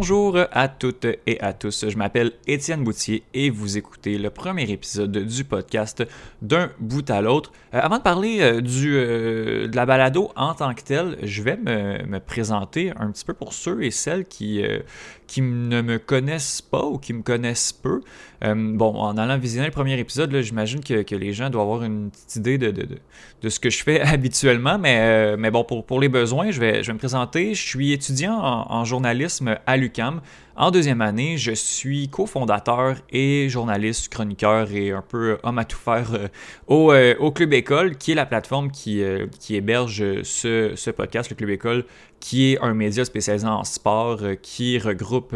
Bonjour à toutes et à tous, je m'appelle Étienne Boutier et vous écoutez le premier épisode du podcast d'un bout à l'autre. Euh, avant de parler euh, euh, de la balado en tant que telle, je vais me présenter un petit peu pour ceux et celles qui, qui ne me connaissent pas ou qui me connaissent peu. bon, en allant visionner le premier épisode, j'imagine que, que, les gens doivent avoir une petite idée de, ce que je fais habituellement, mais, mais bon, pour, les besoins, je vais, me présenter. Je suis étudiant en, journalisme à l'UCAM. En deuxième année, je suis cofondateur et journaliste, chroniqueur et un peu homme à tout faire euh, au, euh, Club École, qui est la plateforme qui, euh, héberge ce, podcast, le Club École, qui est un média spécialisé en sport, qui regroupe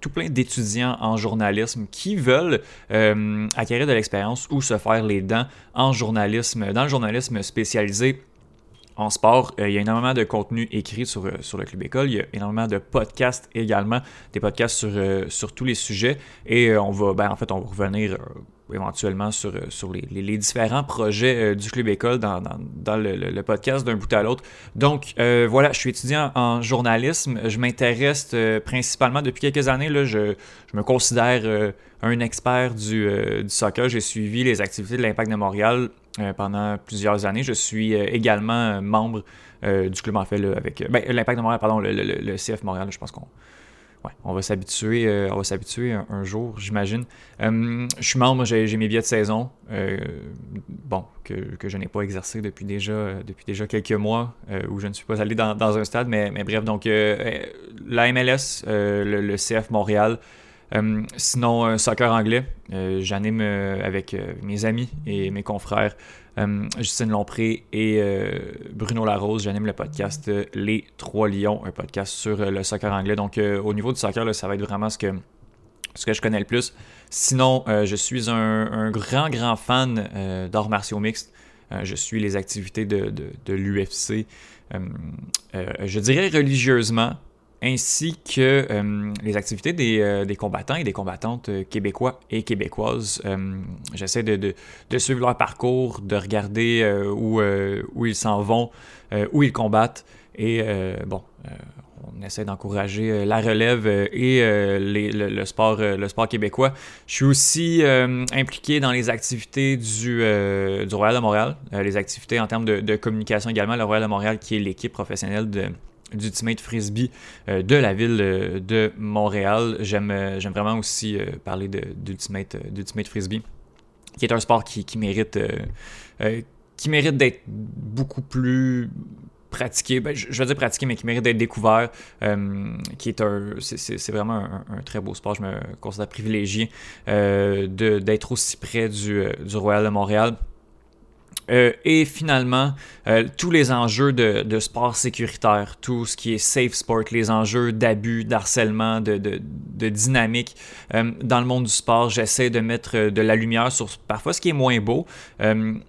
tout plein d'étudiants en journalisme qui veulent acquérir de l'expérience ou se faire les dents en journalisme, dans le journalisme spécialisé en sport. Euh, il y a énormément de contenu écrit sur, euh, sur le Club École. Il y a énormément de podcasts également, des podcasts sur, euh, sur tous les sujets. Et on va, ben, en fait, on va revenir éventuellement sur, sur les, les, différents projets du Club École dans, dans, le, le, podcast d'un bout à l'autre. Donc voilà, je suis étudiant en journalisme. Je m'intéresse principalement depuis quelques années. Là, je, je me considère un expert du, du soccer. J'ai suivi les activités de l'Impact de Montréal euh, pendant plusieurs années. Je suis euh, également membre euh, du club, en fait, avec ben, l'Impact de Montréal, pardon, le, CF Montréal. Je pense qu'on on va s'habituer on va s'habituer un, jour, j'imagine. je suis membre, j'ai mes billets de saison, bon, que, que je n'ai pas exercé depuis déjà, depuis déjà quelques mois, où je ne suis pas allé dans, dans un stade, mais, mais bref, donc la MLS, le, CF Montréal, euh, sinon, soccer anglais, euh, j'anime euh, avec mes amis et mes confrères. Justine Lompré et Bruno Larose, j'anime le podcast Les Trois Lions, un podcast sur le soccer anglais. Donc, au niveau du soccer, ça va être vraiment ce que, je connais le plus. Sinon, je suis un, grand, grand fan d'arts martiaux mixtes. je suis les activités de l'UFC. je dirais religieusement, ainsi que euh, les activités des, euh, des, combattants et des combattantes euh, québécois et québécoises. J'essaie de, suivre leur parcours, de regarder où, ils s'en vont, où ils combattent. Et bon, on essaie d'encourager la relève et le, sport, québécois. Je suis aussi impliqué dans les activités du, Royal de Montréal, les activités en termes de, communication également. Le Royal de Montréal, qui est l'équipe professionnelle de d'Ultimate Frisbee euh, de la ville euh, de Montréal. J'aime, euh, vraiment aussi parler d'Ultimate, d'Ultimate Frisbee, qui est un sport qui, mérite, qui mérite d'être beaucoup plus pratiqué, ben, je, veux dire pratiqué, mais qui mérite d'être découvert, qui est un, c'est, vraiment un, très beau sport. Je me considère privilégié d'être aussi près du, du Royal de Montréal. Euh, et finalement, euh, tous les enjeux de, sport sécuritaire, tout ce qui est safe sport, les enjeux d'abus, d'harcèlement, de, de, dynamique euh, dans le monde du sport, j'essaie de mettre de la lumière sur parfois ce qui est moins beau,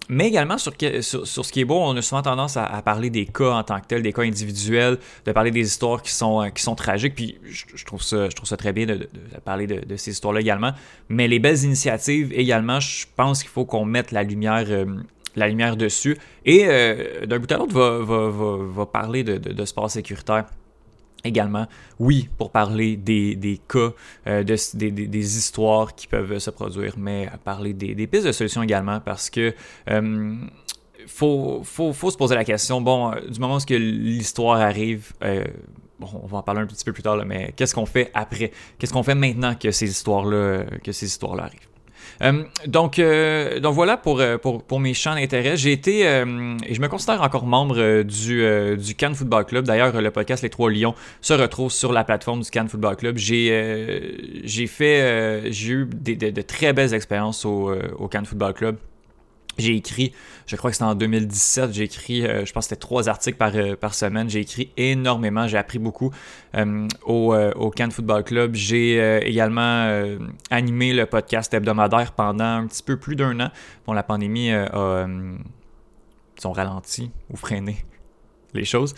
mais également sur, ce qui est beau. On a souvent tendance à, parler des cas en tant que tels, des cas individuels, de parler des histoires qui sont, qui sont tragiques, puis je, trouve, ça, je trouve ça très bien de, parler de, ces histoires-là également. Mais les belles initiatives également, je pense qu'il faut qu'on mette la lumière la lumière dessus. Et euh, d'un bout à l'autre, va, va, va, parler de, de, sport sécuritaire également. Oui, pour parler des, des cas, euh, de, des, des, histoires qui peuvent se produire, mais parler des, des pistes de solutions également parce que. Euh, faut, faut, faut, se poser la question, bon, du moment où l'histoire arrive, on va en parler un petit peu plus tard, mais qu'est-ce qu'on fait après? Qu'est-ce qu'on fait maintenant que ces histoires-là, que ces histoires-là arrivent? Euh, donc, euh, donc voilà pour, euh, pour, pour mes champs d'intérêt. J'ai été, et je me considère encore membre du, du Cannes Football Club. D'ailleurs, le podcast Les Trois Lions se retrouve sur la plateforme du Cannes Football Club. J'ai j'ai fait, j'ai eu de, très belles expériences au, au Cannes Football Club. J'ai écrit, je crois que c'était en 2017, j'ai écrit, euh, je pense que c'était trois articles par, euh, par semaine. J'ai écrit énormément, j'ai appris beaucoup euh, au, au Cannes Football Club. J'ai également animé le podcast hebdomadaire pendant un petit peu plus d'un an. Bon, la pandémie a, ont ralenti ou freiné les choses.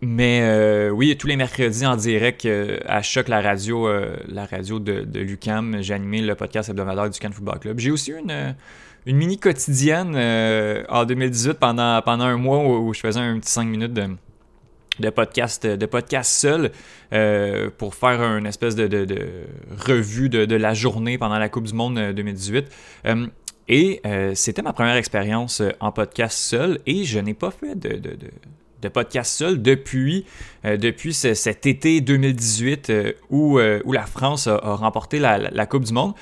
mais oui, tous les mercredis en direct à Choc, la radio, la radio de, de l'UCAM, j'ai animé le podcast hebdomadaire du Cannes Football Club. J'ai aussi une une mini quotidienne euh, en 2018 pendant, pendant un mois où, je faisais un petit 5 minutes de, podcast, de podcast seul euh, pour faire une espèce de, revue de, la journée pendant la Coupe du Monde 2018. Euh, et c'était ma première expérience en podcast seul et je n'ai pas fait de, de podcast seul depuis, depuis cet été 2018 où, où la France a, remporté la, Coupe du Monde.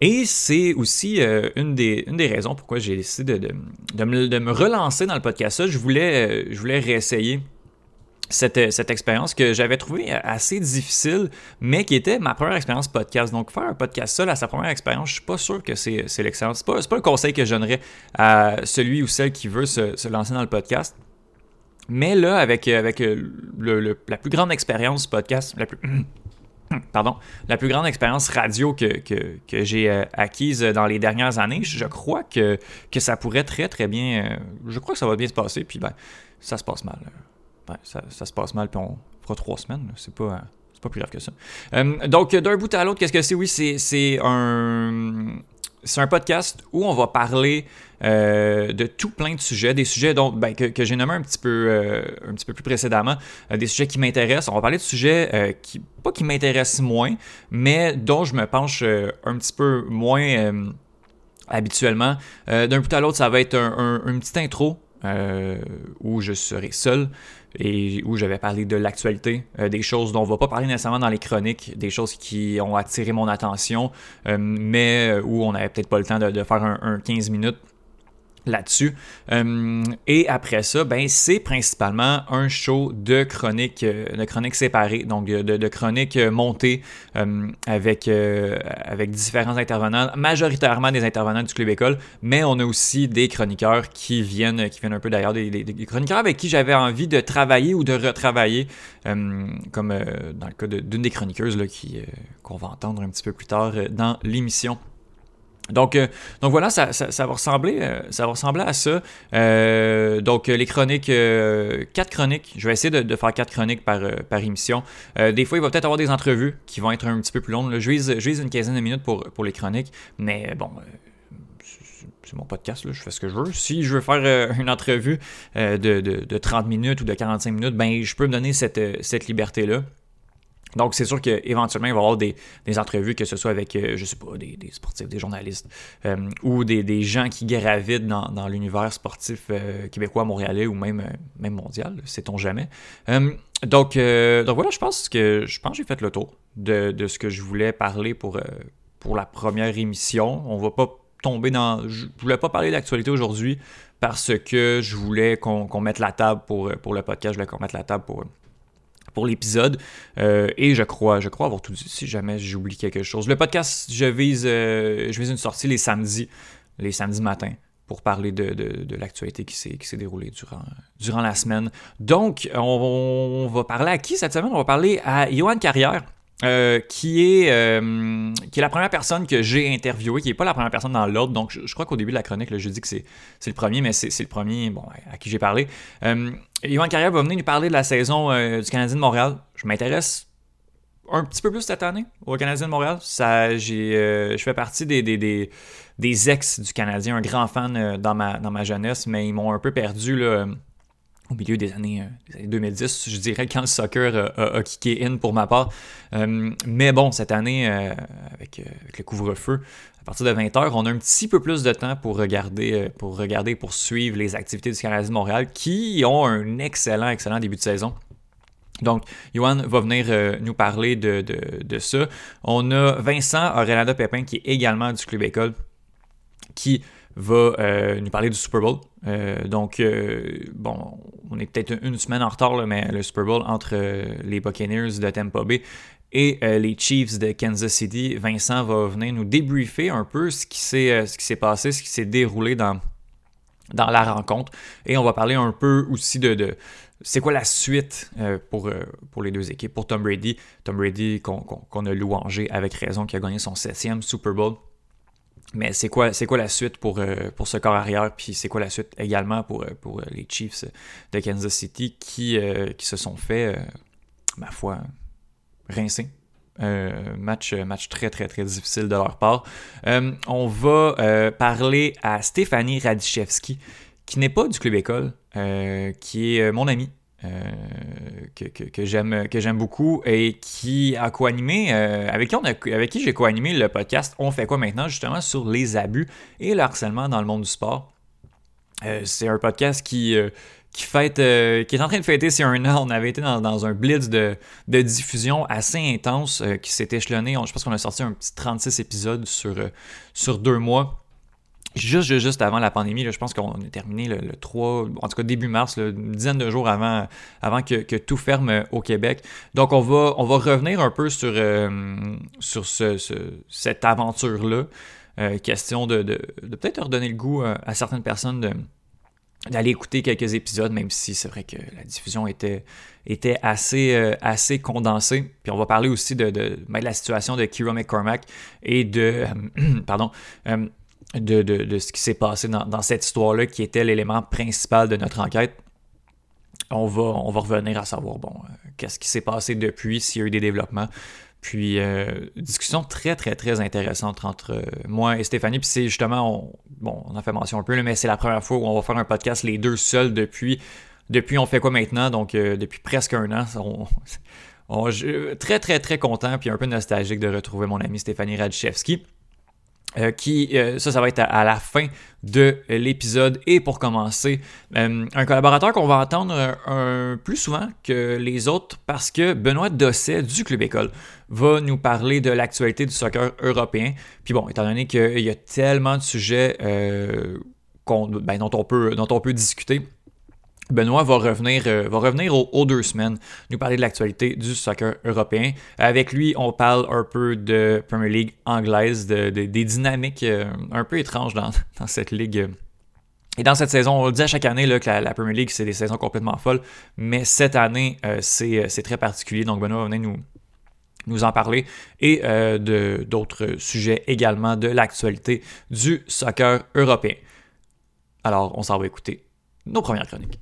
Et c'est aussi une, des, une des raisons pourquoi j'ai décidé de, de, me, de, me, relancer dans le podcast seul. Je voulais, je voulais réessayer cette, cette expérience que j'avais trouvée assez difficile, mais qui était ma première expérience podcast. Donc, faire un podcast seul à sa première expérience, je suis pas sûr que c'est, l'excellence. C'est pas, pas un conseil que je donnerais à celui ou celle qui veut se, se lancer dans le podcast. Mais là, avec, avec le, la plus grande expérience podcast, la plus, pardon, la plus grande expérience radio que, que, que j'ai euh, acquise dans les dernières années, je crois que, que ça pourrait très très bien, euh, je crois que ça va bien se passer, puis ben, ça se passe mal ça, se passe mal, puis on fera trois semaines. C'est pas, pas plus grave que ça. Euh, donc, d'un bout à l'autre, qu'est-ce que c'est? Oui, c'est un c'est un podcast où on va parler euh, de tout plein de sujets, des sujets dont, ben, que, j'ai nommé un petit peu, euh, un petit peu plus précédemment, des sujets qui m'intéressent. On va parler de sujets qui, pas qui m'intéressent moins, mais dont je me penche un petit peu moins habituellement. D'un bout à l'autre, ça va être un, une petite intro où je serai seul et où j'avais parlé de l'actualité, euh, des choses dont on ne va pas parler nécessairement dans les chroniques, des choses qui ont attiré mon attention, euh, mais où on n'avait peut-être pas le temps de, faire un 15 minutes là-dessus. Euh, et après ça, ben, c'est principalement un show de chroniques euh, de séparées, donc de, de chroniques euh, montées avec, avec différents intervenants, majoritairement des intervenants du Club École, mais on a aussi des chroniqueurs qui viennent, qui viennent un peu d'ailleurs, des, chroniqueurs avec qui j'avais envie de travailler ou de retravailler, comme dans le cas d'une des chroniqueuses là, qui, qu'on va entendre un petit peu plus tard dans l'émission. Donc, euh, donc voilà, ça, ça, va ressembler, euh, ça va ressembler à ça. Euh, donc les chroniques, quatre chroniques. Je vais essayer de, faire quatre chroniques par, émission. des fois, il va peut-être avoir des entrevues qui vont être un petit peu plus longues. Je, vise, une quinzaine de minutes pour, les chroniques, mais bon. c'est mon podcast, je fais ce que je veux. Si je veux faire une entrevue de, de, de, 30 minutes ou de 45 minutes, ben je peux me donner cette, cette liberté-là. Donc, c'est sûr qu'éventuellement, il va y avoir des, entrevues, que ce soit avec, euh, je sais pas, des, sportifs, des journalistes, euh, ou des, gens qui gravitent dans, l'univers sportif euh, québécois, montréalais ou même, même mondial, sait-on jamais. donc, donc voilà, je pense que je pense j'ai fait le tour de, ce que je voulais parler pour, pour la première émission. On va pas tomber dans... Je voulais pas parler d'actualité aujourd'hui parce que je voulais qu'on mette la table pour, pour le podcast, je voulais qu'on mette la table pour pour l'épisode. Euh, et je crois, je crois avoir tout dit, si jamais j'oublie quelque chose. Le podcast, je vise, euh, je vise une sortie les samedis, les samedis matins pour parler de, l'actualité qui s'est déroulée durant, la semaine. Donc, on, va parler à qui cette semaine? On va parler à Johan Carrière. Euh, qui, est, qui est la première personne que j'ai interviewé, qui n'est pas la première personne dans l'ordre. Donc, je, crois qu'au début de la chronique, je dis que c'est le premier, mais c'est le premier à qui j'ai parlé. Yvan Carrière va venir nous parler de la saison euh, du Canadien de Montréal. Je m'intéresse un petit peu plus cette année au Canadien de Montréal. Ça, j'ai, euh, je fais partie des, des, des, ex du Canadien, un grand fan euh, dans, ma, dans ma jeunesse, mais ils m'ont un peu perdu là, au milieu des années, 2010, je dirais, quand le soccer a, kické in pour ma part. mais bon, cette année, avec, le couvre-feu, à partir de 20h, on a un petit peu plus de temps pour regarder, euh, pour regarder, pour suivre les activités du Canadien de Montréal qui ont un excellent, excellent début de saison. Donc, Johan va venir euh, nous parler de, ça. On a Vincent Renada Pépin, qui est également du Club École, qui va euh, nous parler du Super Bowl. donc, bon, on est peut-être une semaine en retard, mais le Super Bowl entre les Buccaneers de Tampa Bay et euh, les Chiefs de Kansas City. Vincent va venir nous débriefer un peu ce qui s'est, euh, ce qui s'est passé, ce qui s'est déroulé dans, dans la rencontre. Et on va parler un peu aussi de, c'est quoi la suite euh, pour, pour les deux équipes. Pour Tom Brady, Tom Brady qu'on, a louangé avec raison, qui a gagné son septième Super Bowl. Mais c'est quoi, c'est quoi la suite pour, pour ce corps arrière, puis c'est quoi la suite également pour, pour les Chiefs de Kansas City qui, qui se sont fait, ma foi, rincé. Euh, match, match très très très difficile de leur part. Euh, on va euh, parler à Stéphanie Radichevski, qui n'est pas du club école, qui est mon ami. que, que, j'aime beaucoup et qui a co-animé avec qui on qui j'ai co-animé le podcast On fait quoi maintenant justement sur les abus et le harcèlement dans le monde du sport. c'est un podcast qui qui, fête, qui est en train de fêter ses un an. On avait été dans, un blitz de, diffusion assez intense qui s'est échelonné. je pense qu'on a sorti un petit 36 épisodes sur, sur deux mois. Juste, juste avant la pandémie, je pense qu'on a terminé le, 3, en tout cas début mars, une dizaine de jours avant, que, tout ferme euh, au Québec. Donc on va, on va revenir un peu sur, euh, cette aventure-là. Euh, question de, peut-être redonner le goût à, certaines personnes d'aller écouter quelques épisodes, même si c'est vrai que la diffusion était, assez, condensée. Puis on va parler aussi de, de, ben, la situation de Kira McCormack et de, pardon, de, ce qui s'est passé dans, cette histoire-là, qui était l'élément principal de notre enquête. On va, on revenir à savoir, bon, euh, qu'est-ce qui s'est passé depuis, s'il y a eu des développements. Puis, euh, discussion très, très, très intéressante entre euh, moi et Stéphanie. Puis, c'est justement, on, bon, on a fait mention un peu, mais c'est la première fois où on va faire un podcast les deux seuls depuis, depuis on fait quoi maintenant, donc depuis presque un an. On, très, très, très content, puis un peu nostalgique de retrouver mon ami Stéphanie Radchevski. Euh, qui, euh, ça, ça va être à, la fin de l'épisode. Et pour commencer, euh, un collaborateur qu'on va entendre un, plus souvent que les autres parce que Benoît Dosset du Club École va nous parler de l'actualité du soccer européen. Puis bon, étant donné qu'il y a tellement de sujets ben, dont, on peut, dont on peut discuter, Benoît va revenir, euh, va revenir aux, deux semaines, nous parler de l'actualité du soccer européen. Avec lui, on parle un peu de Premier League anglaise, de, des dynamiques euh, un peu étranges dans, cette ligue. Et dans cette saison, on le dit à chaque année là, que la, Premier League, c'est des saisons complètement folles, mais cette année, euh, c'est très particulier. Donc Benoît va venir nous, en parler et d'autres sujets également de l'actualité du soccer européen. Alors, on s'en va écouter nos premières chroniques.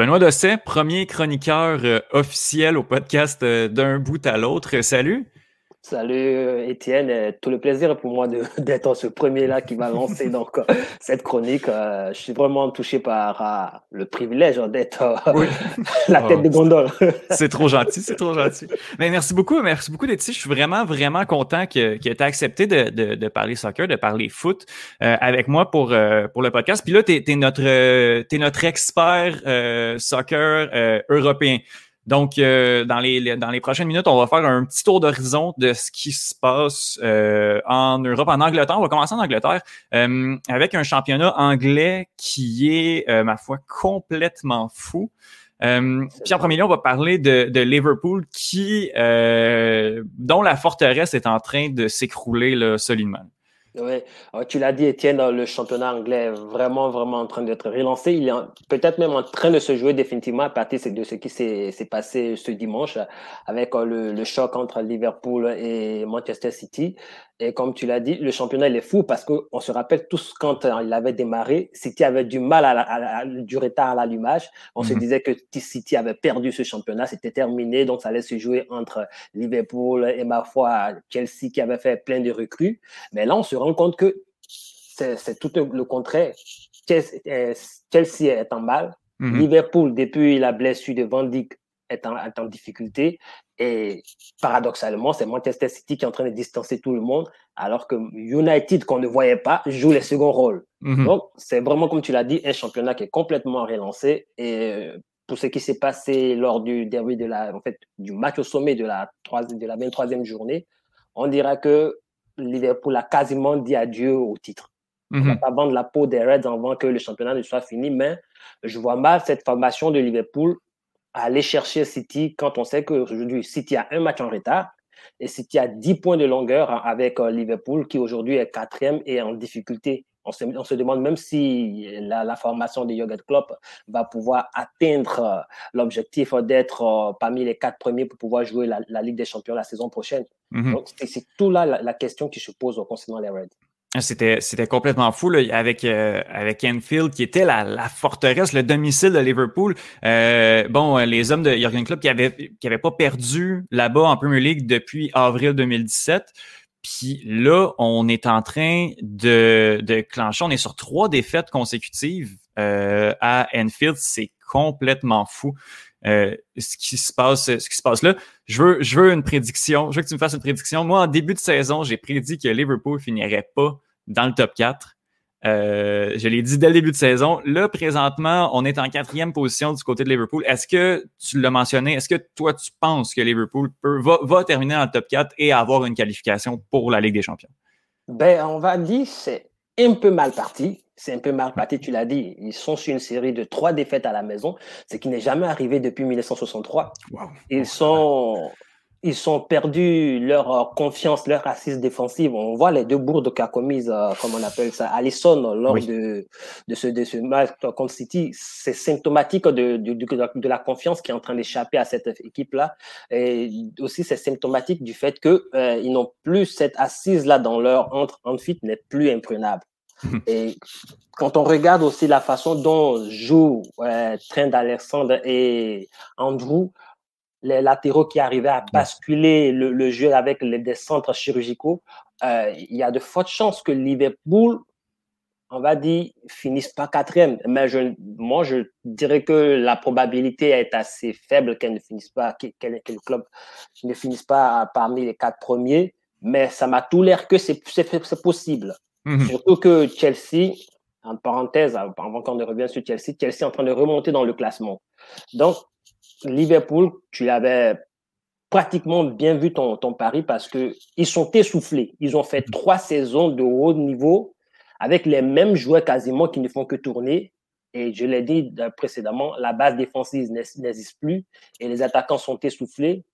Benoît Dosset, premier chroniqueur euh, officiel au podcast euh, d'un bout à l'autre. Salut. Salut euh, Étienne, euh, tout le plaisir pour moi d'être ce premier-là qui va lancer donc euh, cette chronique. Je suis vraiment touché par le privilège hein, d'être la tête de gondole. c'est trop gentil, c'est trop gentil. Mais merci beaucoup, merci beaucoup ici. Je suis vraiment, vraiment content que, que tu aies accepté de, de, parler soccer, de parler foot avec moi pour, pour le podcast. Puis là, tu es, notre, es notre expert soccer européen. Donc, euh, dans, les, dans les prochaines minutes, on va faire un petit tour d'horizon de ce qui se passe euh, en Europe, en Angleterre. On va commencer en Angleterre euh, avec un championnat anglais qui est, ma foi, complètement fou. puis en premier lieu, on va parler de, de Liverpool qui, dont la forteresse est en train de s'écrouler solidement. Oui, tu l'as dit, Étienne, le championnat anglais est vraiment, vraiment en train d'être relancé. Il est peut-être même en train de se jouer définitivement à partir de ce qui s'est passé ce dimanche avec euh, le, le, choc entre Liverpool et Manchester City. Et comme tu l'as dit, le championnat, il est fou parce qu'on se rappelle tous quand euh, il avait démarré, City avait du mal à, du retard à l'allumage. On se mhm. disait que City avait perdu ce championnat, c'était terminé, donc ça allait se jouer entre Liverpool et ma foi Chelsea qui avait fait plein de recrues. Mais là, on se rend compte que c'est tout le contraire. Chelsea est en mal. Mhm. Liverpool, depuis la blessure de Van Dijk, est en, est en difficulté. Et paradoxalement, c'est Manchester City qui est en train de distancer tout le monde, alors que United, qu'on ne voyait pas, joue les seconds rôles. Mhm. Donc, c'est vraiment, comme tu l'as dit, un championnat qui est complètement relancé. Et pour ce qui s'est passé lors du derby de la, en fait, du match au sommet de la, de la 23e journée, on dira que Liverpool a quasiment dit adieu au titre. On ne va mhm. pas vendre la peau des Reds avant que le championnat ne soit fini, mais je vois mal cette formation de Liverpool aller chercher City quand on sait qu'aujourd'hui, City a un match en retard et City a 10 points de longueur avec euh, Liverpool qui aujourd'hui est quatrième et en difficulté. On se, on se demande même si la, formation de Jürgen Klopp va pouvoir atteindre euh, l'objectif d'être euh, parmi les quatre premiers pour pouvoir jouer la, Ligue des Champions la saison prochaine. Mhm. Donc, c'est tout là la, question qui se pose concernant les Reds. C'était, c'était complètement fou là, avec euh, avec Enfield qui était la, la, forteresse, le domicile de Liverpool. Euh, bon, les hommes de Jurgen Klopp qui avaient qui avaient pas perdu là-bas en Premier League depuis avril 2017. Puis là, on est en train de, de clencher. On est sur trois défaites consécutives euh, à Enfield. C'est complètement fou. Euh, ce qui se passe, ce qui se passe là. Je veux, je veux une prédiction. Je veux que tu me fasses une prédiction. Moi, en début de saison, j'ai prédit que Liverpool finirait pas dans le top 4. Euh, je l'ai dit dès le début de saison. Là, présentement, on est en quatrième position du côté de Liverpool. Est-ce que tu l'as mentionné? Est-ce que toi, tu penses que Liverpool va, va, terminer dans le top 4 et avoir une qualification pour la Ligue des Champions? Ben, on va dire c'est un peu mal parti c'est un peu mal parti, tu l'as dit. Ils sont sur une série de trois défaites à la maison, ce qui n'est jamais arrivé depuis 1963. Ils sont, ils sont perdus leur euh, confiance, leur assise défensive. On voit les deux bourdes qu'a commises, euh, comme on appelle ça, Allison lors de, de, ce, de ce match contre City. C'est symptomatique de, de, la confiance qui est en train d'échapper à cette équipe-là. Et aussi, c'est symptomatique du fait qu'ils euh, n'ont plus cette assise-là dans leur entre, fit n'est plus imprenable. Et quand on regarde aussi la façon dont jouent euh, Trent d'Alexandre et Andrew, les latéraux qui arrivaient à basculer le, jeu avec les, des centres chirurgicaux, euh, il y a de fortes chances que Liverpool, on va dire, finisse pas quatrième. Mais je, moi, je dirais que la probabilité est assez faible qu'elle ne finisse pas, que, le club ne finisse pas parmi les quatre premiers. Mais ça m'a tout l'air que c'est possible. Mhm. Surtout que Chelsea, en parenthèse, avant qu'on ne revienne sur Chelsea, Chelsea est en train de remonter dans le classement. Donc, Liverpool, tu l'avais pratiquement bien vu ton, ton pari parce que ils sont essoufflés. Ils ont fait trois saisons de haut niveau avec les mêmes joueurs quasiment qui ne font que tourner. Et je l'ai dit précédemment, la base défensive n'existe plus et les attaquants sont essoufflés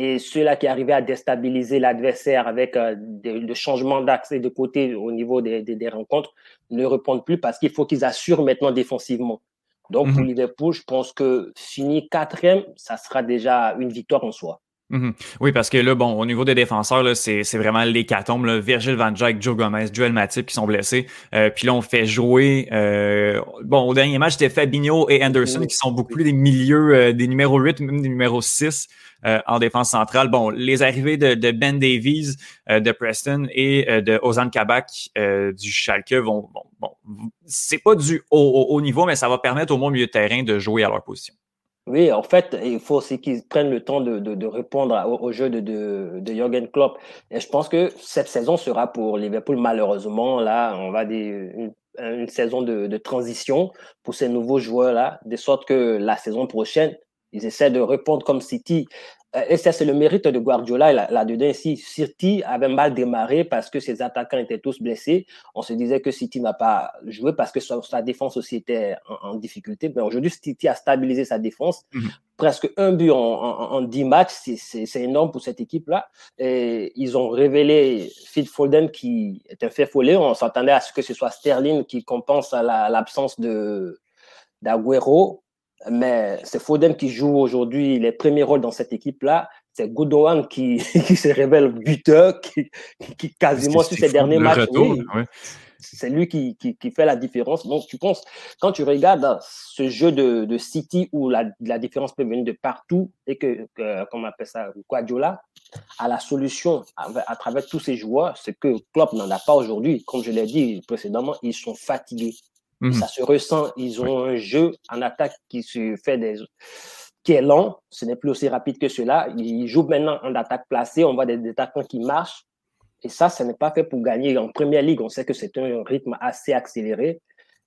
et ceux-là qui arrivaient à déstabiliser l'adversaire avec euh, le changement d'axe et de côté au niveau des, des, rencontres ne répondent plus parce qu'il faut qu'ils assurent maintenant défensivement. Donc, pour mhm. Liverpool, je pense que fini quatrième, ça sera déjà une victoire en soi. Mhm. Oui, parce que là, bon, au niveau des défenseurs, c'est vraiment l'hécatombe. Virgil van Dijk, Joe Gomez, Joel Matip qui sont blessés. Euh, puis là, on fait jouer... Euh, bon, au dernier match, c'était Fabinho et Anderson qui sont beaucoup plus des milieux, euh, des numéros 8, même des numéros 6 en défense centrale. Bon, les arrivées de, Ben Davies, de Preston et de Ozan Kabak du Schalke vont... Bon, c'est pas du haut, haut, niveau, mais ça va permettre au moins milieu de terrain de jouer à leur position. Oui, en fait, il faut aussi qu'ils prennent le temps de, répondre au, jeu de, de, de Jürgen Klopp. Et je pense que cette saison sera pour Liverpool, malheureusement, là, on va dire une, une saison de, de transition pour ces nouveaux joueurs-là, de sorte que la saison prochaine, ils essaient de répondre comme City. Euh, et ça, c'est le mérite de Guardiola là-dedans. ici. City avait mal démarré parce que ses attaquants étaient tous blessés. On se disait que City n'a pas joué parce que sa, défense aussi était en, difficulté. Mais aujourd'hui, City a stabilisé sa défense. Mhm. Presque un but en, dix 10 matchs, c'est énorme pour cette équipe-là. Et ils ont révélé Phil Foden qui est un fait follet. On s'attendait à ce que ce soit Sterling qui compense l'absence de d'Aguero mais c'est Foden qui joue aujourd'hui les premiers rôles dans cette équipe-là. C'est Godowan qui, qui se révèle buteur, qui, qui quasiment sur ses derniers matchs. C'est lui qui, fait la différence. Donc, tu penses, quand tu regardes ce jeu de, de City où la, la, différence peut venir de partout et que, que on appelle ça, Guardiola, à la solution à, travers tous ces joueurs, c'est que Klopp n'en a pas aujourd'hui. Comme je l'ai dit précédemment, ils sont fatigués. Mmh ça se ressent. Ils ont un jeu en attaque qui se fait des qui est lent. Ce n'est plus aussi rapide que cela. Ils jouent maintenant en attaque placée. On voit des, attaquants qui marchent. Et ça, ce n'est pas fait pour gagner. En première ligue, on sait que c'est un rythme assez accéléré.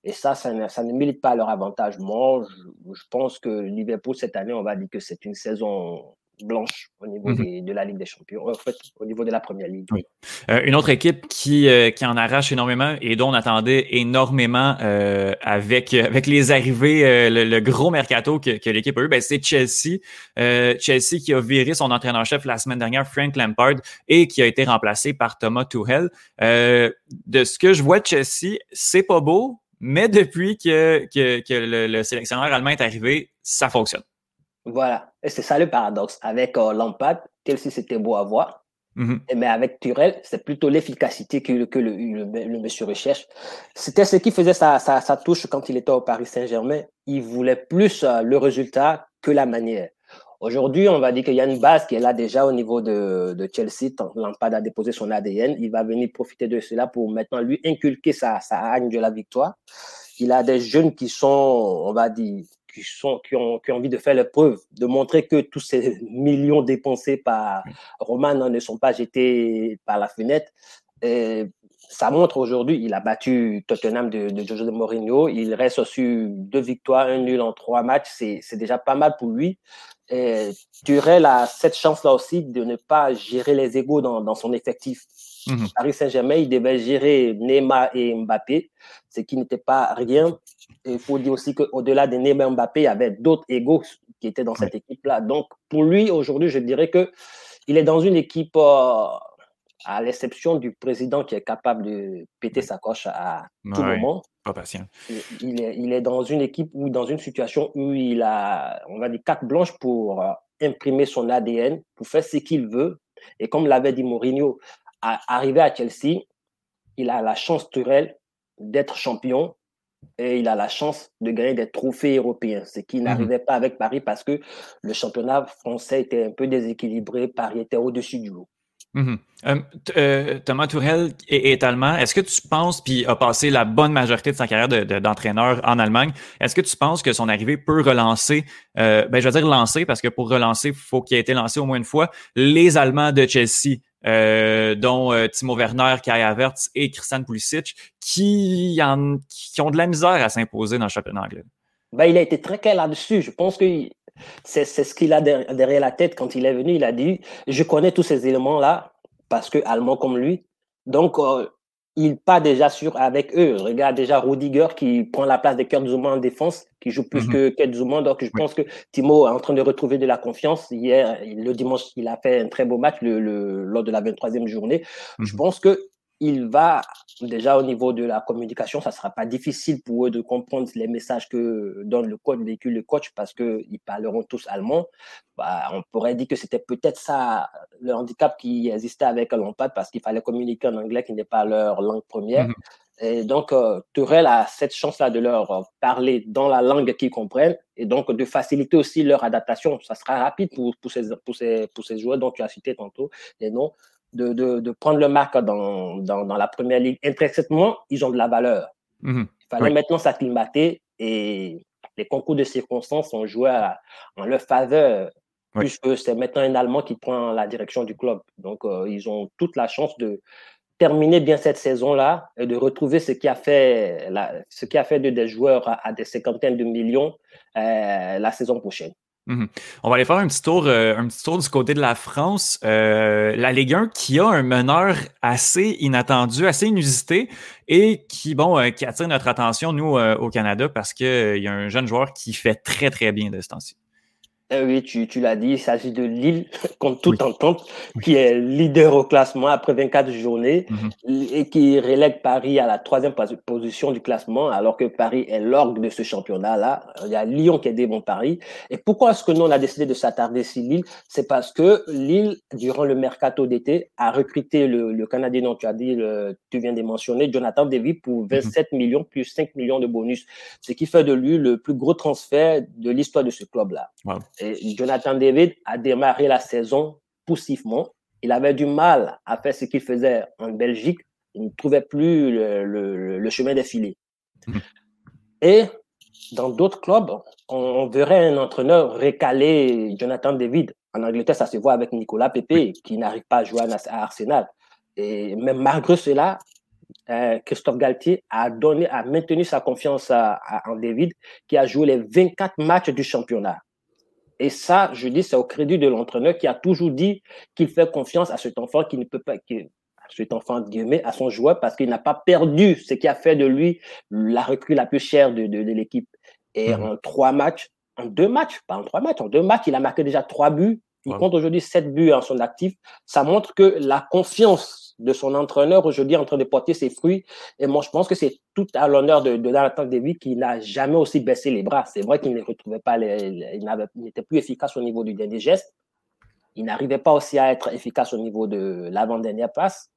Et ça, ça ne, ça ne milite pas à leur avantage. Moi, je, je, pense que Liverpool, cette année, on va dire que c'est une saison blanche au niveau mhm. de la Ligue des Champions, en fait, au niveau de la Première Ligue. Euh, une autre équipe qui, euh, qui en arrache énormément et dont on attendait énormément euh, avec, avec les arrivées, le, gros mercato que, que l'équipe a eu, ben, c'est Chelsea. Chelsea qui a viré son entraîneur-chef la semaine dernière, Frank Lampard, et qui a été remplacé par Thomas Tuchel. de ce que je vois de Chelsea, c'est pas beau, mais depuis que, que, que le, le sélectionneur allemand est arrivé, ça fonctionne. Voilà. Et c'est ça le paradoxe. Avec euh, Lampard, Chelsea, c'était beau à voir. Mhm. Mais avec Turel, c'est plutôt l'efficacité que, que le, le, monsieur recherche. C'était ce qui faisait sa, sa, touche quand il était au Paris Saint-Germain. Il voulait plus euh, le résultat que la manière. Aujourd'hui, on va dire qu'il y a une base qui est là déjà au niveau de, de Chelsea. Lampard a déposé son ADN. Il va venir profiter de cela pour maintenant lui inculquer sa, sa haine de la victoire. Il a des jeunes qui sont, on va dire, qui, sont, qui, ont, qui ont envie de faire la preuve, de montrer que tous ces millions dépensés par Roman ne sont pas jetés par la fenêtre. Et ça montre aujourd'hui, il a battu Tottenham de, de Jojo de Mourinho. Il reste sur deux victoires, un nul en trois matchs. C'est déjà pas mal pour lui. Et Turel a cette chance-là aussi de ne pas gérer les égaux dans, dans son effectif. Mhm. Paris Saint-Germain, il devait gérer Neymar et Mbappé, ce qui n'était pas rien. Il faut dire aussi qu'au-delà de Neymar Mbappé, il y avait d'autres égaux qui étaient dans cette équipe-là. Donc, pour lui, aujourd'hui, je dirais que il est dans une équipe, euh, à l'exception du président qui est capable de péter sa coche à tout moment. Pas patient. Il est, il est dans une équipe ou dans une situation où il a, on va dire, carte blanche pour euh, imprimer son ADN, pour faire ce qu'il veut. Et comme l'avait dit Mourinho, arrivé à Chelsea, il a la chance Turel d'être champion et il a la chance de gagner des trophées européens, ce qui mhm. n'arrivait pas avec Paris parce que le championnat français était un peu déséquilibré, Paris était au-dessus du lot. Mhm. Euh, euh, Thomas Tourel est, allemand. Est-ce que tu penses, puis a passé la bonne majorité de sa carrière d'entraîneur en Allemagne, est-ce que tu penses que son arrivée peut relancer, euh, ben je veux dire lancer, parce que pour relancer, il faut qu'il ait été lancé au moins une fois, les Allemands de Chelsea? Euh, dont euh, Timo Werner, Kai Havertz et Christian Pulisic, qui, ont de la misère à s'imposer dans le championnat anglais. Ben, il a été très clair là-dessus. Je pense que c'est ce qu'il a derrière la tête quand il est venu. Il a dit, je connais tous ces éléments-là parce que allemand comme lui. Donc, euh, il part déjà sur avec eux. Regarde déjà Rudiger qui prend la place de Kurt Zuma en défense, qui joue plus mhm. que Kurt Zuma. Donc je pense que Timo est en train de retrouver de la confiance. Hier, le dimanche, il a fait un très beau match le, lors de la 23e journée. Je mhm. pense que il va déjà au niveau de la communication, ça sera pas difficile pour eux de comprendre les messages que donne le coach, véhicule le coach, parce qu'ils parleront tous allemand. Bah, on pourrait dire que c'était peut-être ça le handicap qui existait avec Lampard, parce qu'il fallait communiquer en anglais qui n'est pas leur langue première. Mhm. Et donc, euh, Tourelle a cette chance-là de leur parler dans la langue qu'ils comprennent et donc de faciliter aussi leur adaptation. Ça sera rapide pour, pour, ces, pour, ces, pour ces joueurs dont tu as cité tantôt les noms de, de, de prendre le marque dans, dans, dans, la première ligue. Intrinsèquement, ils ont de la valeur. Mhm. Il fallait maintenant s'acclimater et les concours de circonstances ont joué en leur faveur, puisque c'est maintenant un Allemand qui prend la direction du club. Donc, euh, ils ont toute la chance de terminer bien cette saison-là et de retrouver ce qui a fait, la, ce qui a fait de des joueurs à, des cinquantaines de millions euh, la saison prochaine. Mhm. On va aller faire un petit tour, euh, un petit tour du côté de la France. Euh, la Ligue 1 qui a un meneur assez inattendu, assez inusité et qui, bon, euh, qui attire notre attention, nous, au Canada, parce qu'il y a un jeune joueur qui fait très, très bien de ce temps-ci. Eh oui, tu, tu l'as dit, il s'agit de Lille, contre toute entente, qui est leader au classement après 24 journées mhm. et qui relègue Paris à la troisième position du classement, alors que Paris est l'orgue de ce championnat-là. Il y a Lyon qui est devant Paris. Et pourquoi est-ce que nous, on a décidé de s'attarder sur Lille? C'est parce que Lille, durant le mercato d'été, a recruté le, le Canadien dont tu as dit, le, tu viens de mentionner, Jonathan David, pour 27 mhm. millions plus 5 millions de bonus, ce qui fait de lui le plus gros transfert de l'histoire de ce club-là. Jonathan David a démarré la saison poussivement. Il avait du mal à faire ce qu'il faisait en Belgique. Il ne trouvait plus le, chemin des filets. Et dans d'autres clubs, on, verrait un entraîneur récaler Jonathan David. En Angleterre, ça se voit avec Nicolas Pepe, qui n'arrive pas à jouer à Arsenal. Et même malgré cela, euh, Christophe Galtier a donné, a maintenu sa confiance en David, qui a joué les 24 matchs du championnat. Et ça, je dis, c'est au crédit de l'entraîneur qui a toujours dit qu'il fait confiance à cet enfant qui ne peut pas, qui, à cet enfant, guillemets, à son joueur parce qu'il n'a pas perdu ce qui a fait de lui la recrue la plus chère de, de, l'équipe. Et mhm. en trois matchs, en deux matchs, pas en trois matchs, en deux matchs, il a marqué déjà trois buts. Il compte aujourd'hui sept buts en son actif. Ça montre que la confiance de son entraîneur aujourd'hui en train de porter ses fruits. Et moi, je pense que c'est tout à l'honneur de, de Jonathan David qui n'a jamais aussi baissé les bras. C'est vrai qu'il ne retrouvait pas, il n'était plus efficace au niveau du dernier geste. Il n'arrivait pas aussi à être efficace au niveau de l'avant-dernière passe,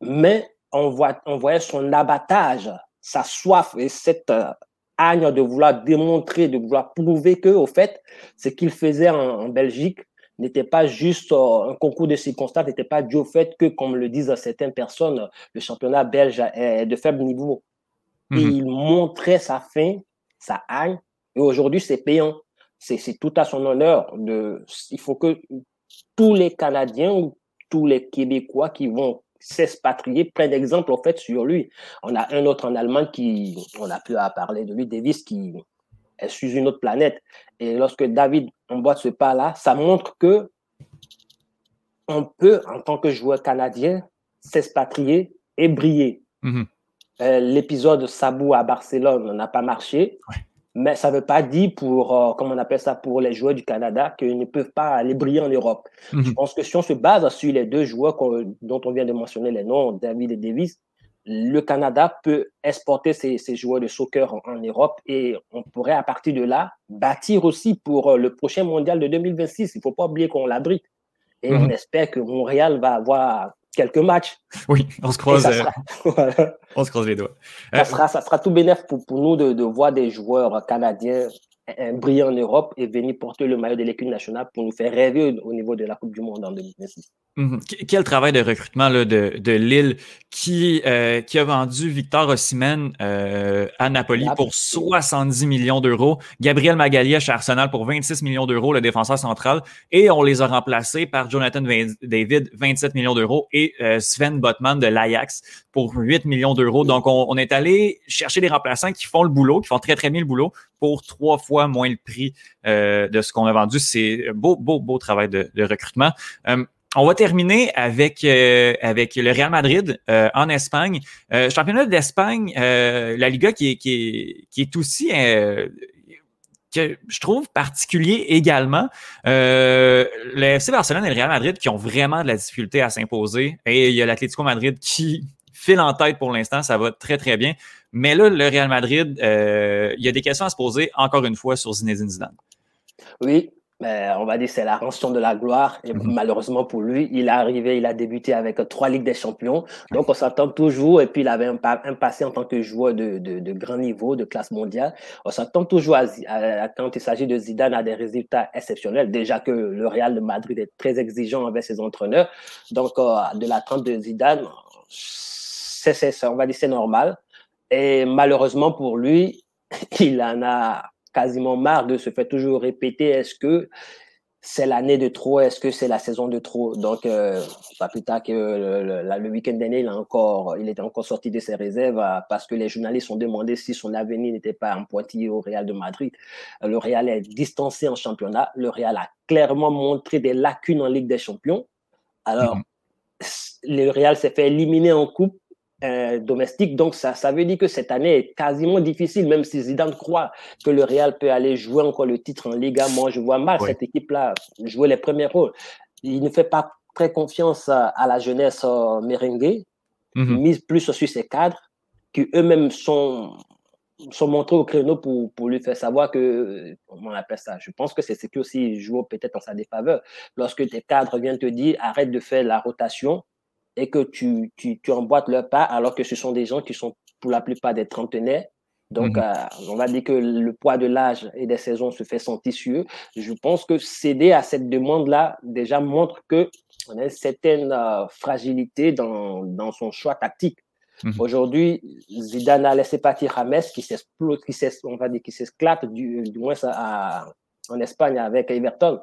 mais on, voit, on voyait son abattage, sa soif et cette euh, haine de vouloir démontrer, de vouloir prouver que, au fait, ce qu'il faisait en, Belgique n'était pas juste euh, un concours de circonstances, n'était pas dû au fait que, comme le disent certaines personnes, le championnat belge est de faible niveau. Et mhm. il montrait sa faim, sa haine, et aujourd'hui, c'est payant. C'est tout à son honneur. De, il faut que tous les Canadiens ou tous les Québécois qui vont s'expatrier prennent exemple en fait sur lui. On a un autre en Allemagne qui, on a pu parler de lui, Davis, qui est sur une autre planète. Et lorsque David emboîte ce pas-là, ça montre que on peut, en tant que joueur canadien, s'expatrier et briller. Mhm. Euh, l'épisode Sabou à Barcelone n'a pas marché. Mais ça ne veut pas dire pour, euh, comment on appelle ça, pour les joueurs du Canada qu'ils ne peuvent pas aller briller en Europe. Mhm. Je pense que si on se base sur les deux joueurs dont on vient de mentionner les noms, David et Davis, le Canada peut exporter ses, joueurs de soccer en, Europe et on pourrait à partir de là bâtir aussi pour euh, le prochain mondial de 2026. Il ne faut pas oublier qu'on l'abrite. Et on mhm. espère que Montréal va avoir quelques matchs. Oui, on se croise, euh, on se croise les doigts. Ça, euh, sera, ça sera tout bénéfique pour, pour nous de, de, voir des joueurs canadiens briller en Europe et venir porter le maillot de l'équipe nationale pour nous faire rêver au, niveau de la Coupe du Monde en 2026. Mhm. Quel travail de recrutement là, de, de Lille qui, euh, qui a vendu Victor Osimhen euh, à Napoli pour 70 millions d'euros, Gabriel Magalhaes à Arsenal pour 26 millions d'euros, le défenseur central, et on les a remplacés par Jonathan David, 27 millions d'euros, et euh, Sven Botman de l'Ajax pour 8 millions d'euros. Donc, on, on, est allé chercher des remplaçants qui font le boulot, qui font très, très bien le boulot pour trois fois moins le prix euh, de ce qu'on a vendu. C'est beau, beau, beau travail de, de recrutement. Euh, on va terminer avec euh, avec le Real Madrid euh, en Espagne. Euh, championnat d'Espagne, la Liga qui est, qui est, qui aussi que je trouve particulier également. le FC Barcelone et le Real Madrid qui ont vraiment de la difficulté à s'imposer. Et il y a l'Atlético Madrid qui file en tête pour l'instant, ça va très très bien. Mais là, le Real Madrid, il y a des questions à se poser encore une fois sur Zinedine Zidane. Oui, on va dire c'est la rançon de la gloire. Et mhm. malheureusement pour lui, il est arrivé, il a débuté avec trois Ligues des Champions. Donc on s'attend toujours, et puis il avait un, passé en tant que joueur de, de, grand niveau, de classe mondiale. On s'attend toujours à, quand il s'agit de Zidane à des résultats exceptionnels. Déjà que le Real de Madrid est très exigeant avec ses entraîneurs. Donc euh, de l'attente de Zidane, c'est, on va dire c'est normal. Et malheureusement pour lui, il en a quasiment marre de se faire toujours répéter est-ce que c'est l'année de trop, est-ce que c'est la saison de trop? Donc, euh, pas plus tard que le, week-end dernier, il, a encore, il était encore sorti de ses réserves euh, parce que les journalistes ont demandé si son avenir n'était pas en pointillé au Real de Madrid. Euh, le Real est distancé en championnat. Le Real a clairement montré des lacunes en Ligue des Champions. Alors, mhm. le Real s'est fait éliminer en coupe euh, domestique. Donc, ça, ça veut dire que cette année est quasiment difficile, même si Zidane croit que le Real peut aller jouer encore le titre en Liga. Moi, je vois mal cette équipe-là jouer les premiers rôles. Il ne fait pas très confiance à, la jeunesse euh, merengue. Mhm. Mise plus sur ses cadres qui eux-mêmes sont, sont montrés au créneau pour, pour lui faire savoir que, comment on appelle ça, je pense que c'est ce qui aussi joue peut-être en sa défaveur. Lorsque tes cadres viennent te dire arrête de faire la rotation, et que tu, tu, tu emboîtes leur pas alors que ce sont des gens qui sont pour la plupart des trentenaires. Donc, mhm. euh, on va dire que le poids de l'âge et des saisons se fait sentir sur eux. Je pense que céder à cette demande-là déjà montre que on a une certaine euh, fragilité dans, dans son choix tactique. Mhm. Aujourd'hui, Zidane a laissé partir James qui s'explose, qui on va dire, qui s'esclate du, du moins à, en Espagne avec Everton.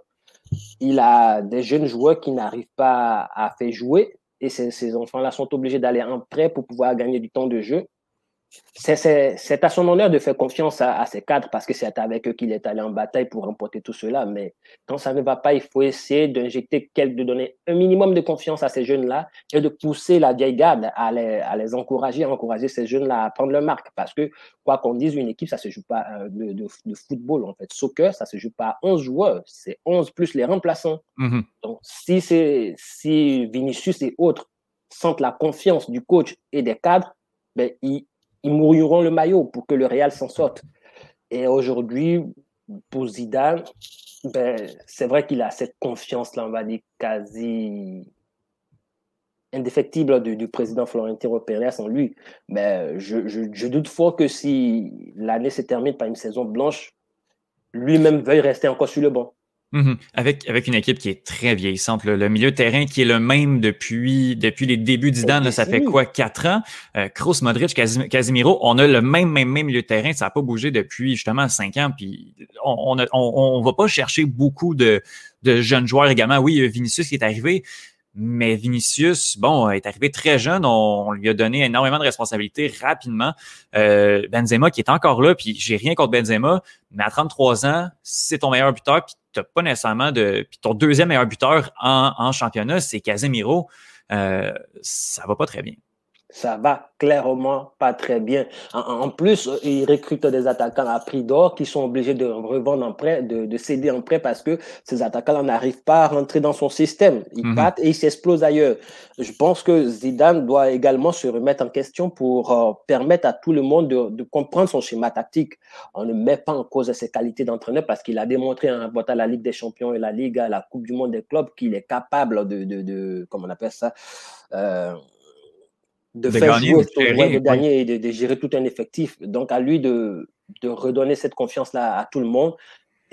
Il a des jeunes joueurs qui n'arrivent pas à faire jouer et ces, enfants-là sont obligés d'aller en prêt pour pouvoir gagner du temps de jeu. C'est à son honneur de faire confiance à, ses cadres parce que c'est avec eux qu'il est allé en bataille pour remporter tout cela. Mais quand ça ne va pas, il faut essayer d'injecter, de donner un minimum de confiance à ces jeunes-là et de pousser la vieille garde à les, à les encourager, à encourager ces jeunes-là à prendre leur marque. Parce que, quoi qu'on dise, une équipe, ça ne se joue pas euh, de, de, football. En fait, soccer, ça ne se joue pas à 11 joueurs. C'est 11 plus les remplaçants. Mm-hmm. Donc, si, si Vinicius et autres sentent la confiance du coach et des cadres, ben, ils, ils mouriront le maillot pour que le Real s'en sorte. Et aujourd'hui, pour Zidane, ben, c'est vrai qu'il a cette confiance-là, on va dire, quasi indéfectible du, président Florentino Pérez en lui. Mais je, doute fort que si l'année se termine par une saison blanche, lui-même veuille rester encore sur le banc. Mhm. avec, avec une équipe qui est très vieillissante. Le milieu de terrain qui est le même depuis, depuis les débuts d'Idan, ça fait quoi, quatre ans? Euh, Kroos, Modric, Casimiro, on a le même, même, même milieu de terrain. Ça n'a pas bougé depuis justement cinq ans. Puis on ne on, on, va pas chercher beaucoup de, de jeunes joueurs également. Oui, Vinicius qui est arrivé, mais Vinicius, bon, est arrivé très jeune. On, lui a donné énormément de responsabilités rapidement. Euh, Benzema qui est encore là, puis j'ai rien contre Benzema, mais à 33 ans, c'est ton meilleur buteur, puis t'as pas nécessairement de. Puis ton deuxième meilleur buteur en, en championnat, c'est Casemiro. Euh, ça va pas très bien ça va clairement pas très bien. En, plus, ils recrutent des attaquants à prix d'or qui sont obligés de revendre en prêt, de, céder en prêt parce que ces attaquants n'arrivent pas à rentrer dans son système. Ils mhm. partent et ils s'explosent ailleurs. Je pense que Zidane doit également se remettre en question pour euh, permettre à tout le monde de, comprendre son schéma tactique. On ne met pas en cause ses qualités d'entraîneur parce qu'il a démontré en la Ligue des Champions et la Ligue, la Coupe du Monde des clubs qu'il est capable de, de, de, comment on appelle ça, euh, de, faire gagner, jouer, de gagner et de, gérer tout un effectif. Donc, à lui de, de redonner cette confiance-là à tout le monde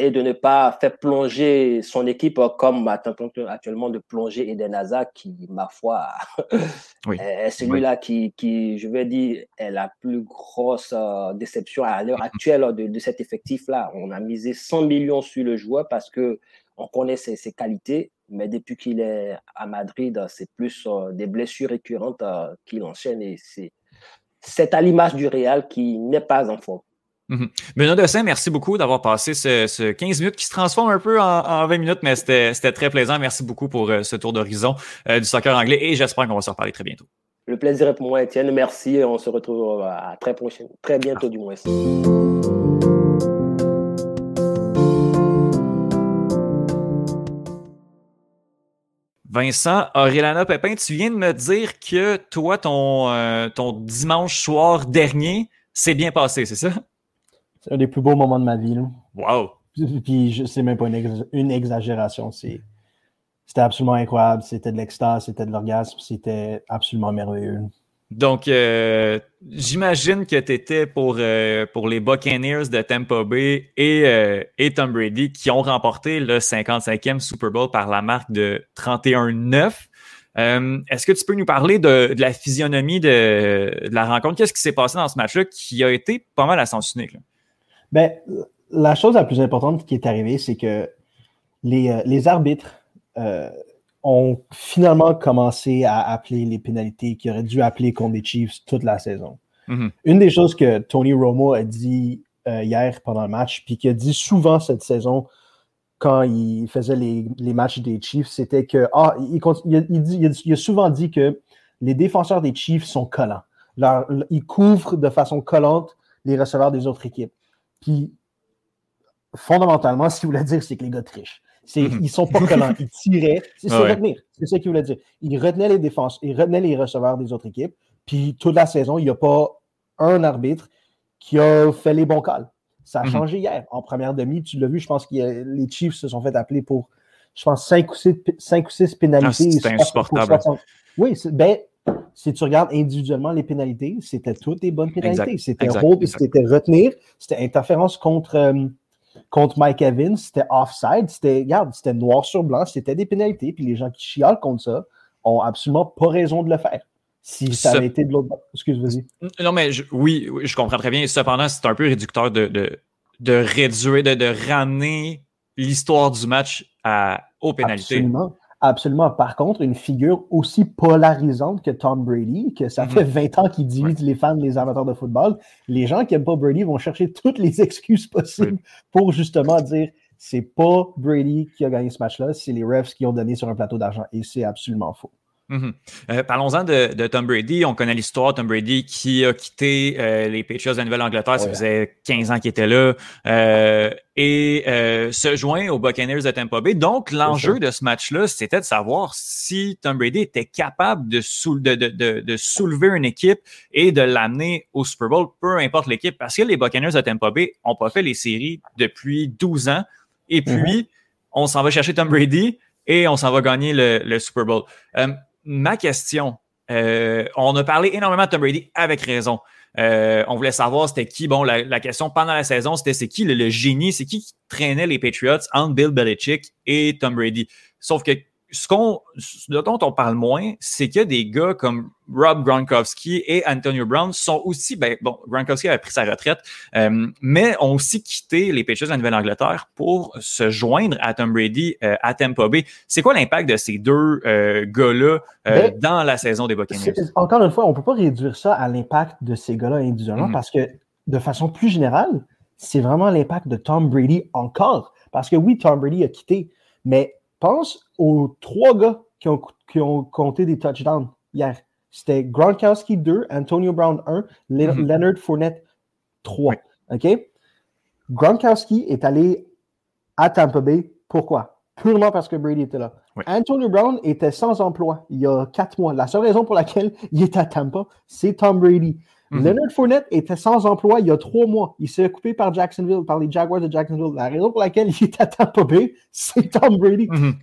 et de ne pas faire plonger son équipe comme actuellement de plonger Eden Hazard qui, ma foi, est celui-là qui, qui, je vais dire, est la plus grosse euh, déception à l'heure actuelle de, de cet effectif-là. On a misé 100 millions sur le joueur parce que on connaît ses, ses qualités mais depuis qu'il est à Madrid, c'est plus euh, des blessures récurrentes euh, qu'il enchaîne et c'est à l'image du Real qui n'est pas en forme. Mm Benoît Dessin, merci beaucoup d'avoir passé ce, 15 minutes qui se transforme un peu en, 20 minutes, mais c'était très plaisant. Merci beaucoup pour euh, ce tour d'horizon du soccer anglais et j'espère qu'on va se reparler très bientôt. Le plaisir est pour moi, Étienne. Merci et on se retrouve à très prochaine, très bientôt du moins. Vincent, Aurélana Pépin, tu viens de me dire que toi, ton, euh, ton dimanche soir dernier s'est bien passé, c'est ça? C'est un des plus beaux moments de ma vie. Là. Wow! Puis c'est même pas une, exagération. C'était absolument incroyable. C'était de l'extase, c'était de l'orgasme, c'était absolument merveilleux. Donc, euh, j'imagine que tu étais pour, euh, pour les Buccaneers de Tampa Bay et, euh, et, Tom Brady qui ont remporté le 55e Super Bowl par la marque de 31-9. Est-ce que tu peux nous parler de, la physionomie de, la rencontre? Qu'est-ce qui s'est passé dans ce match-là qui a été pas mal à sens unique? Ben, la chose la plus importante qui est arrivée, c'est que les, les arbitres ont finalement commencé à appeler les pénalités qu'ils auraient dû appeler contre les Chiefs toute la saison. Mm-hmm. Une des choses que Tony Romo a dit euh, hier pendant le match, puis qu'il a dit souvent cette saison quand il faisait les, matchs des Chiefs, c'était que ah, il, a, souvent dit que les défenseurs des Chiefs sont collants. ils couvrent de façon collante les receveurs des autres équipes. Puis, fondamentalement, ce qu'il voulait dire, c'est que les gars trichent. Mhm. Ils sont pas collants. Ils tiraient. C'est retenir. C'est ça qu'il voulait dire. Ils retenaient les défenses, ils retenaient les receveurs des autres équipes. Puis toute la saison, il n'y a pas un arbitre qui a fait les bons calls. Ça a mhm. changé hier. En première demi, tu l'as vu, je pense que les Chiefs se sont fait appeler pour, je pense, 5 ou 6, 5 ou 6 pénalités. C'était insupportable. Oui, ben, si tu regardes individuellement les pénalités, c'était toutes des bonnes pénalités. C'était c'était retenir, c'était interférence contre. Euh, contre Mike Evans, c'était offside, c'était, regarde, c'était noir sur blanc, c'était des pénalités, puis les gens qui chialent contre ça ont absolument pas raison de le faire. Si ça, avait été de l'autre Excuse-moi. Non, mais oui, je comprends très bien. Cependant, c'est un peu réducteur de, de, de réduire, de, de ramener l'histoire du match à, aux pénalités. Absolument. Absolument. Par contre, une figure aussi polarisante que Tom Brady, que ça mhm. fait 20 ans qu'il divise les fans, les amateurs de football, les gens qui n'aiment pas Brady vont chercher toutes les excuses possibles pour justement dire c'est pas Brady qui a gagné ce match-là, c'est les refs qui ont donné sur un plateau d'argent. Et c'est absolument faux. Mhm. Euh, parlons-en de, Tom Brady. On connaît l'histoire. Tom Brady qui a quitté euh, les Patriots de Nouvelle-Angleterre. Ça faisait 15 ans qu'il était là. Euh, et se joint aux Buccaneers de Tampa Bay. Donc, l'enjeu de ce match-là, c'était de savoir si Tom Brady était capable de, de, soulever une équipe et de l'amener au Super Bowl, peu importe l'équipe. Parce que les Buccaneers de Tampa Bay n'ont pas fait les séries depuis 12 ans. Et mhm. puis, on s'en va chercher Tom Brady et on s'en va gagner le, Super Bowl ma question, euh, on a parlé énormément de Tom Brady avec raison. Euh, on voulait savoir c'était qui. Bon, la, question pendant la saison, c'était c'est qui le, génie, c'est qui qui traînait les Patriots entre Bill Belichick et Tom Brady. Sauf que ce, qu'on, dont on parle moins, c'est qu'il y a des gars comme Rob Gronkowski et Antonio Brown sont aussi, ben, bon, Gronkowski a pris sa retraite, euh, mais ont aussi quitté les Patriots de la Nouvelle-Angleterre pour se joindre à Tom Brady euh, à Tampa Bay. C'est quoi l'impact de ces deux euh, gars-là ben, dans la saison des Buccaneers? Encore une fois, on ne peut pas réduire ça à l'impact de ces gars-là individuellement mm. parce que de façon plus générale, c'est vraiment l'impact de Tom Brady encore. Parce que oui, Tom Brady a quitté, mais pense aux trois gars qui ont, qui ont compté des touchdowns hier. C'était Gronkowski 2, Antonio Brown 1, mhm. Leonard Fournette 3. OK? Gronkowski est allé à Tampa Bay. Pourquoi? Purement parce que Brady était là. Antonio Brown était sans emploi il y a quatre mois. La seule raison pour laquelle il est à Tampa, c'est Tom Brady. Mhm. Leonard Fournette était sans emploi il y a trois mois. Il s'est occupé par Jacksonville, par les Jaguars de Jacksonville. La raison pour laquelle il est à Tampa Bay, c'est Tom Brady. Mhm.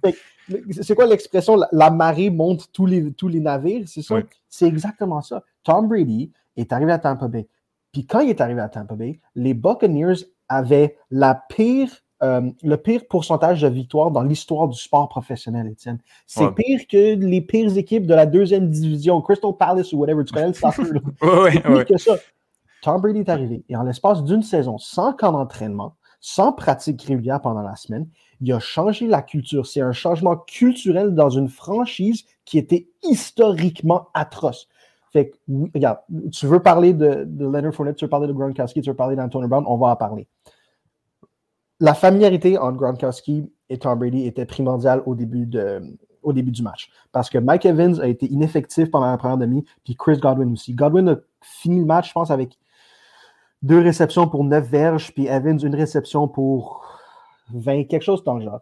C'est quoi l'expression? La, marée monte tous les, tous les navires? C'est ça? C'est exactement ça. Tom Brady est arrivé à Tampa Bay. Puis quand il est arrivé à Tampa Bay, les Buccaneers avaient la pire euh, le pire pourcentage de victoires dans l'histoire du sport professionnel, Étienne. C'est pire que les pires équipes de la deuxième division, Crystal Palace ou whatever, tu connais le soccer. C'est pire que ça. Tom Brady est arrivé et en l'espace d'une saison, sans camp d'entraînement, sans pratique régulière pendant la semaine, il a changé la culture. C'est un changement culturel dans une franchise qui était historiquement atroce. Fait que, regarde, tu veux parler de, Leonard Fournette, tu veux parler de Gronkowski, tu veux parler d'Antonio Brown, on va en parler la familiarité entre Gronkowski et Tom Brady était primordiale au début, au début du match. Parce que Mike Evans a été ineffectif pendant la première demi, puis Chris Godwin aussi. Godwin a fini le match, je pense, avec deux réceptions pour neuf verges, puis Evans une réception pour 20, quelque chose dans le genre.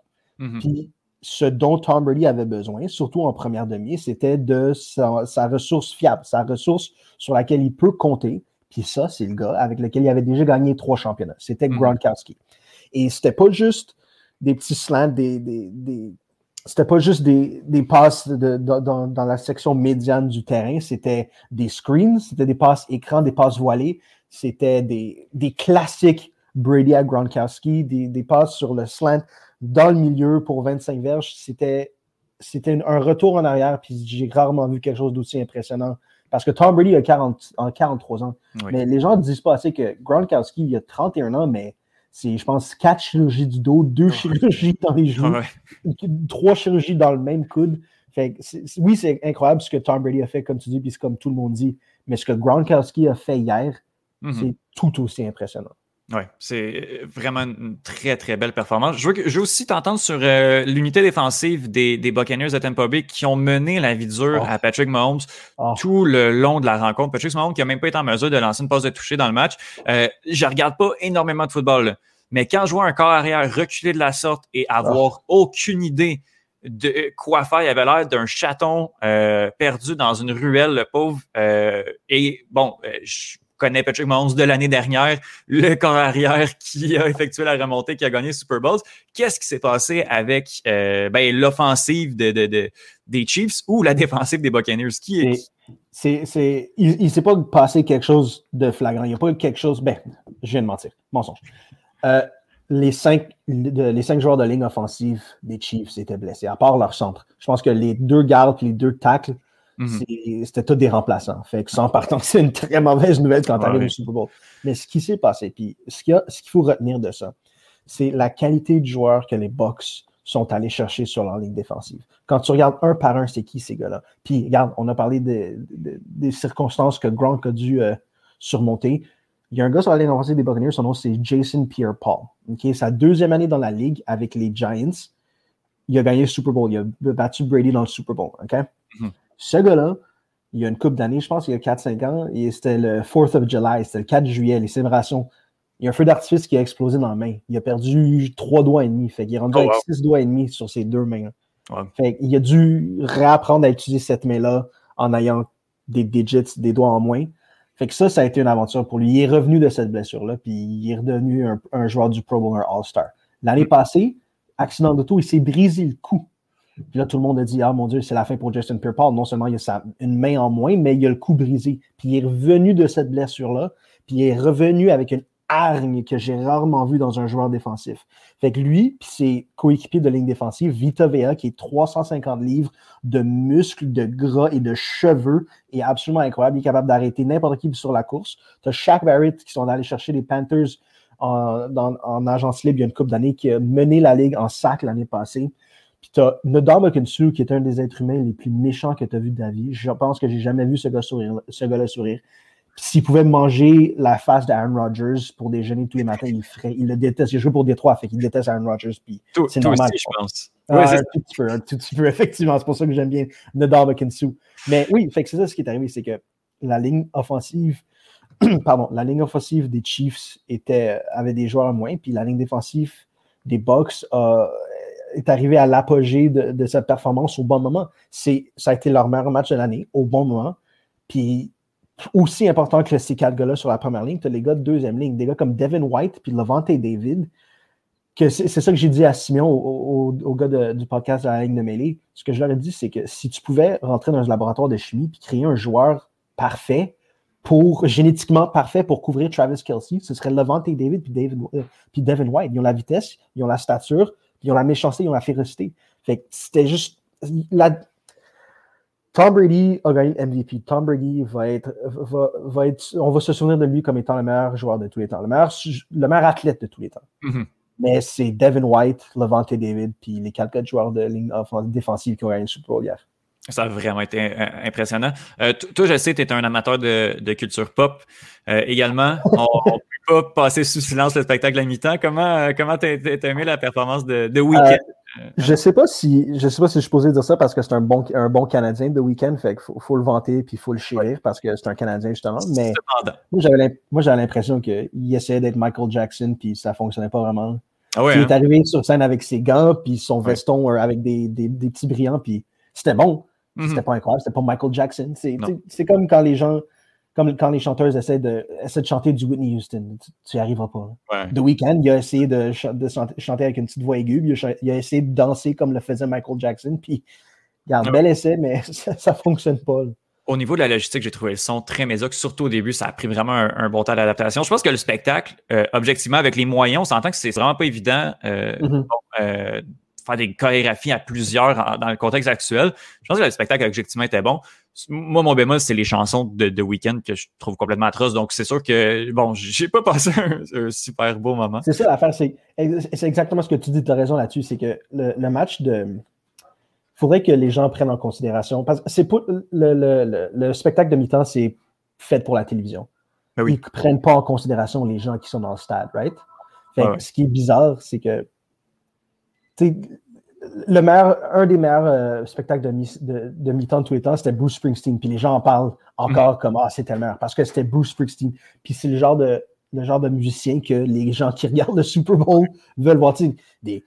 Puis ce dont Tom Brady avait besoin, surtout en première demi, c'était de sa, ressource fiable, sa ressource sur laquelle il peut compter. Puis ça, c'est le gars avec lequel il avait déjà gagné trois championnats. C'était mm-hmm. Gronkowski. Et c'était pas juste des petits slants, des, des, c'était pas juste des, des passes dans, la section médiane du terrain, c'était des screens, c'était des passes écran, des passes voilées, c'était des, des classiques Brady à Gronkowski, des, des passes sur le slant dans le milieu pour 25 verges. C'était, c'était un retour en arrière, puis j'ai rarement vu quelque chose d'aussi impressionnant. Parce que Tom Brady a 40, 43 ans. Mais les gens ne disent pas assez que Gronkowski, il a 31 ans, mais c'est, je pense, quatre chirurgies du dos, deux chirurgies dans les genoux, trois chirurgies dans le même coude. Fait oui, c'est incroyable ce que Tom Brady a fait, comme tu dis, puis c'est comme tout le monde dit. Mais ce que Gronkowski a fait hier, mm-hmm. c'est tout aussi impressionnant. Oui, c'est vraiment une très, très belle performance. Je veux, je veux aussi t'entendre sur euh, l'unité défensive des, des, Buccaneers de Tampa Bay qui ont mené la vie dure oh. à Patrick Mahomes oh. tout le long de la rencontre. Patrick Mahomes qui n'a même pas été en mesure de lancer une passe de toucher dans le match. Euh, je regarde pas énormément de football, mais quand je vois un corps arrière reculer de la sorte et avoir oh. aucune idée de quoi faire, il avait l'air d'un chaton euh, perdu dans une ruelle, le pauvre. Euh, et bon, je connaît Patrick Mahomes de l'année dernière, le corps arrière qui a effectué la remontée, qui a gagné Super Bowl. Qu'est-ce qui s'est passé avec euh, ben, l'offensive de, des Chiefs ou la défensive des Buccaneers? Qui est... C'est, il ne s'est pas passé quelque chose de flagrant. Il n'y a pas quelque chose. Ben, je viens de mentir. Mensonge. Euh, les, cinq, les cinq joueurs de ligne offensive des Chiefs étaient blessés, à part leur centre. Je pense que les deux gardes les deux tacles Mhm. C'était tout des remplaçants. Fait que sans partant, c'est une très mauvaise nouvelle quand tu arrives au Super Bowl. Mais ce qui s'est passé, puis ce qu'il faut retenir de ça, c'est la qualité de joueurs que les Bucks sont allés chercher sur leur ligne défensive. Quand tu regardes un par un, c'est qui ces gars-là? Puis regarde, on a parlé des circonstances que Gronk a dû euh, surmonter. Il y a un gars sur la ligne défensive des Buccaneers, son nom c'est Jason Pierre-Paul. Sa deuxième année dans la ligue avec les Giants, il a gagné le Super Bowl. Il a battu Brady dans le Super Bowl. OK? Mhm Ce gars-là, il y a une couple d'années, je pense, il y a 4-5 ans, et c'était le 4th of July, c'était le 4 juillet, les célébrations. Il y a un feu d'artifice qui a explosé dans la main. Il a perdu trois doigts et demi. Fait qu'il est rendu oh, avec six doigts et demi sur ses deux mains. Fait qu'il a dû réapprendre à utiliser cette main-là en ayant des digits, des doigts en moins. Fait que ça, ça a été une aventure pour lui. Il est revenu de cette blessure-là, puis il est redevenu un, joueur du Pro Bowler All-Star. L'année passée, accident d'auto, il s'est brisé le cou. Puis là, tout le monde a dit Ah mon Dieu, c'est la fin pour Justin pierre Non seulement il a une main en moins, mais il a le cou brisé. Puis il est revenu de cette blessure-là, puis il est revenu avec une hargne que j'ai rarement vu dans un joueur défensif. Fait que lui, puis ses coéquipiers de ligne défensive, Vita Vea, qui est 350 livres de muscles, de gras et de cheveux, est absolument incroyable. Il est capable d'arrêter n'importe qui sur la course. Tu as Shaq Barrett qui sont allés chercher les Panthers en, en agence libre il y a une couple d'années, qui a mené la ligue en sac l'année passée. Puis tu as Nodar Kinsu, qui est un des êtres humains les plus méchants que tu as vu de ta vie. Je pense que j'ai jamais vu ce gars sourire, ce gars-là sourire. S'il pouvait manger la face d'Aaron Rodgers pour déjeuner tous les matins, il ferait. Il le déteste. Il joue pour Détroit, fait qu'il déteste Aaron Rodgers. Puis c'est normal. Aussi, je pense. Ah, un, tout petit peu, un tout petit peu, effectivement. C'est pour ça que j'aime bien Nadal Kinsu. Mais oui, fait que c'est ça ce qui est arrivé, c'est que la ligne offensive, pardon, la ligne offensive des Chiefs était, avait des joueurs moins, puis la ligne défensive des Bucks est arrivée à l'apogée de, de, cette performance au bon moment. Ça a été leur meilleur match de l'année, au bon moment. Puis aussi important que ces quatre gars-là sur la première ligne, tu as les gars de deuxième ligne, des gars comme Devin White puis Levante David, que c'est ça que j'ai dit à Simon, au, au, gars du podcast de la ligne de mêlée. Ce que je leur ai dit, c'est que si tu pouvais rentrer dans un laboratoire de chimie puis créer un joueur parfait, pour génétiquement parfait pour couvrir Travis Kelsey, ce serait Levante David puis, David, euh, puis Devin White. Ils ont la vitesse, ils ont la stature, ils ont la méchanceté, ils ont la férocité. Fait c'était juste. La, Tom Brady a gagné MVP. Tom Brady va être, va, être, on va se souvenir de lui comme étant le meilleur joueur de tous les temps, le meilleur, le meilleur athlète de tous les temps. Mm-hmm. Mais c'est Devin White, Levante David, puis les quatre joueurs de ligne défensive qui ont gagné le Super Bowl hier. Ça a vraiment été euh, impressionnant. Euh, toi, je sais, tu es un amateur de, culture pop euh, également. On ne peut pas passer sous silence le spectacle à mi-temps. Comment comment t'as aimé la performance de, de Weekend? je sais pas si je sais pas si je suis posé dire ça parce que c'est un bon, un bon Canadien de Weekend, fait qu'il faut, le vanter puis il faut le chérir parce que c'est un Canadien justement. Mais moi j'avais l'impression qu'il essayait d'être Michael Jackson puis ça fonctionnait pas vraiment. Ah il est hein? arrivé sur scène avec ses gants puis son veston avec des, des, des petits brillants puis c'était bon. C'était pas incroyable, c'était pas Michael Jackson. C'est comme quand les gens, comme quand les chanteurs essaient de, essaient de chanter du Whitney Houston. Tu n'y arriveras pas. Ouais. The Weeknd, il a essayé de, de, chanter avec une petite voix aiguë, il a, essayé de danser comme le faisait Michael Jackson, puis il a un bel essai, mais ça ne fonctionne pas. Au niveau de la logistique, j'ai trouvé le son très médiocre. Surtout au début, ça a pris vraiment un, bon temps d'adaptation. Je pense que le spectacle, euh, objectivement, avec les moyens, on s'entend que c'est vraiment pas évident. Euh, mm-hmm. euh, faire des chorégraphies à plusieurs dans le contexte actuel. Je pense que le spectacle objectivement était bon. Moi, mon bémol, c'est les chansons de, de Weekend que je trouve complètement atroces. Donc, c'est sûr que, bon, j'ai pas passé un, super beau moment. C'est ça l'affaire, c'est exactement ce que tu dis, tu as raison là-dessus. C'est que le, match de. Il faudrait que les gens prennent en considération. Parce que c'est le, le, spectacle de mi-temps, c'est fait pour la télévision. Ben Ils ne prennent pas en considération les gens qui sont dans le stade, right? Ce qui est bizarre, c'est que le meilleur, un des meilleurs euh, spectacles de, mi, de, mi-temps de tous les temps, c'était Bruce Springsteen. Puis les gens en parlent encore mm. comme Ah, c'était le meilleur parce que c'était Bruce Springsteen. Puis c'est le genre de le genre de musicien que les gens qui regardent le Super Bowl veulent voir. Des,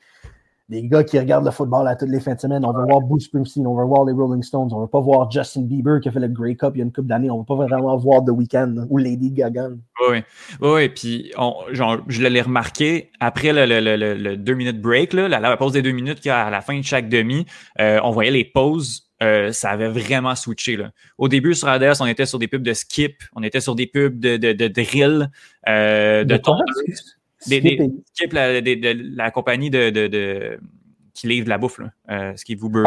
des gars qui regardent le football à toutes les fins de semaine. On veut voir Bruce Springsteen, on veut voir les Rolling Stones, on veut pas voir Justin Bieber qui a fait le Grey Cup il y a une couple d'années, on veut pas vraiment voir The Weeknd ou Lady Gaga. Oui, oui, puis genre, je l'ai remarqué après le, le, le, deux minutes break, là, la, pause des deux minutes à la fin de chaque demi, euh, on voyait les pauses euh, ça avait vraiment switché. Là. Au début, sur ADS, on était sur des pubs de skip, on était sur des pubs de, de, de drill, euh, de, de des, des, la, de, la compagnie de, de, de, qui livre de la bouffe, là. Euh, ce qui est Uber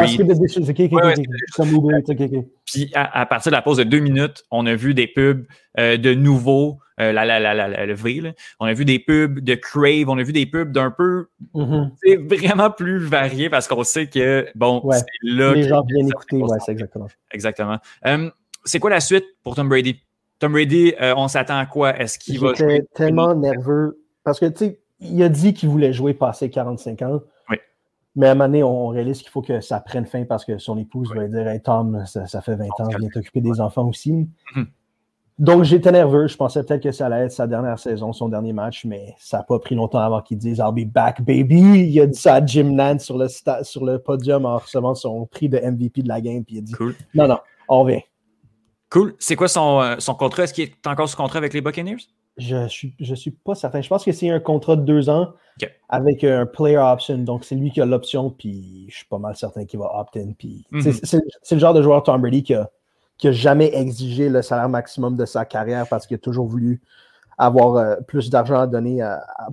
Puis à, partir de la pause de deux minutes, on a vu des pubs euh, de nouveaux, euh, la, la, la, le vrai, là. on a vu des pubs de Crave, on a vu des pubs d'un peu mm-hmm. c'est vraiment plus varié parce qu'on sait que, bon, c'est là Les gens viennent écouter, ouais, c'est exactement. Exactement. Euh, c'est quoi la suite pour Tom Brady? Tom Brady, euh, on s'attend à quoi? Est-ce qu'il va jouer? tellement nerveux parce que, tu sais, il a dit qu'il voulait jouer passer 45 ans. Oui. Mais à un moment donné, on réalise qu'il faut que ça prenne fin parce que son épouse va dire Hey Tom, ça, fait 20 ans, viens t'occuper des enfants aussi. Mm-hmm. Donc j'étais nerveux. Je pensais peut-être que ça allait être sa dernière saison, son dernier match, mais ça n'a pas pris longtemps avant qu'il dise I'll be back, baby. Il a dit ça à Jim Nance sur le, sur le podium en recevant son prix de MVP de la game. Puis il a dit Non, non, on revient. Cool. C'est quoi son, euh, son contrat? Est-ce qu'il est encore sous contrat avec les Buccaneers? Je ne suis, je suis pas certain. Je pense que c'est un contrat de deux ans avec un player option. Donc, c'est lui qui a l'option, puis je suis pas mal certain qu'il va opt-in. Mhm. C'est le genre de joueur Tom Brady qui a, jamais exigé le salaire maximum de sa carrière parce qu'il a toujours voulu avoir euh, plus d'argent à donner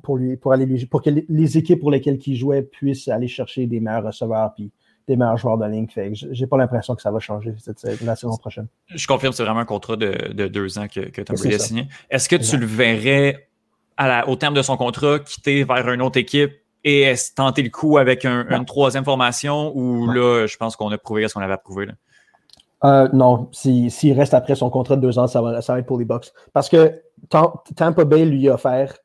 pour, lui, pour, aller, pour que les, équipes pour lesquelles il jouait puissent aller chercher des meilleurs receveurs. Puis des meilleurs joueurs de ligne. Fait j'ai pas l'impression que ça va changer la saison prochaine. Je confirme, c'est vraiment un contrat de, deux ans que, que Tom Brady a signé. Est-ce que tu le verrais au terme de son contrat quitter vers une autre équipe et tenter le coup avec une troisième formation ou là, je pense qu'on a prouvé ce qu'on avait prouvé? Euh, non, s'il reste après son contrat de deux ans, ça va, ça être pour les Bucks. Parce que Tampa Bay lui a offert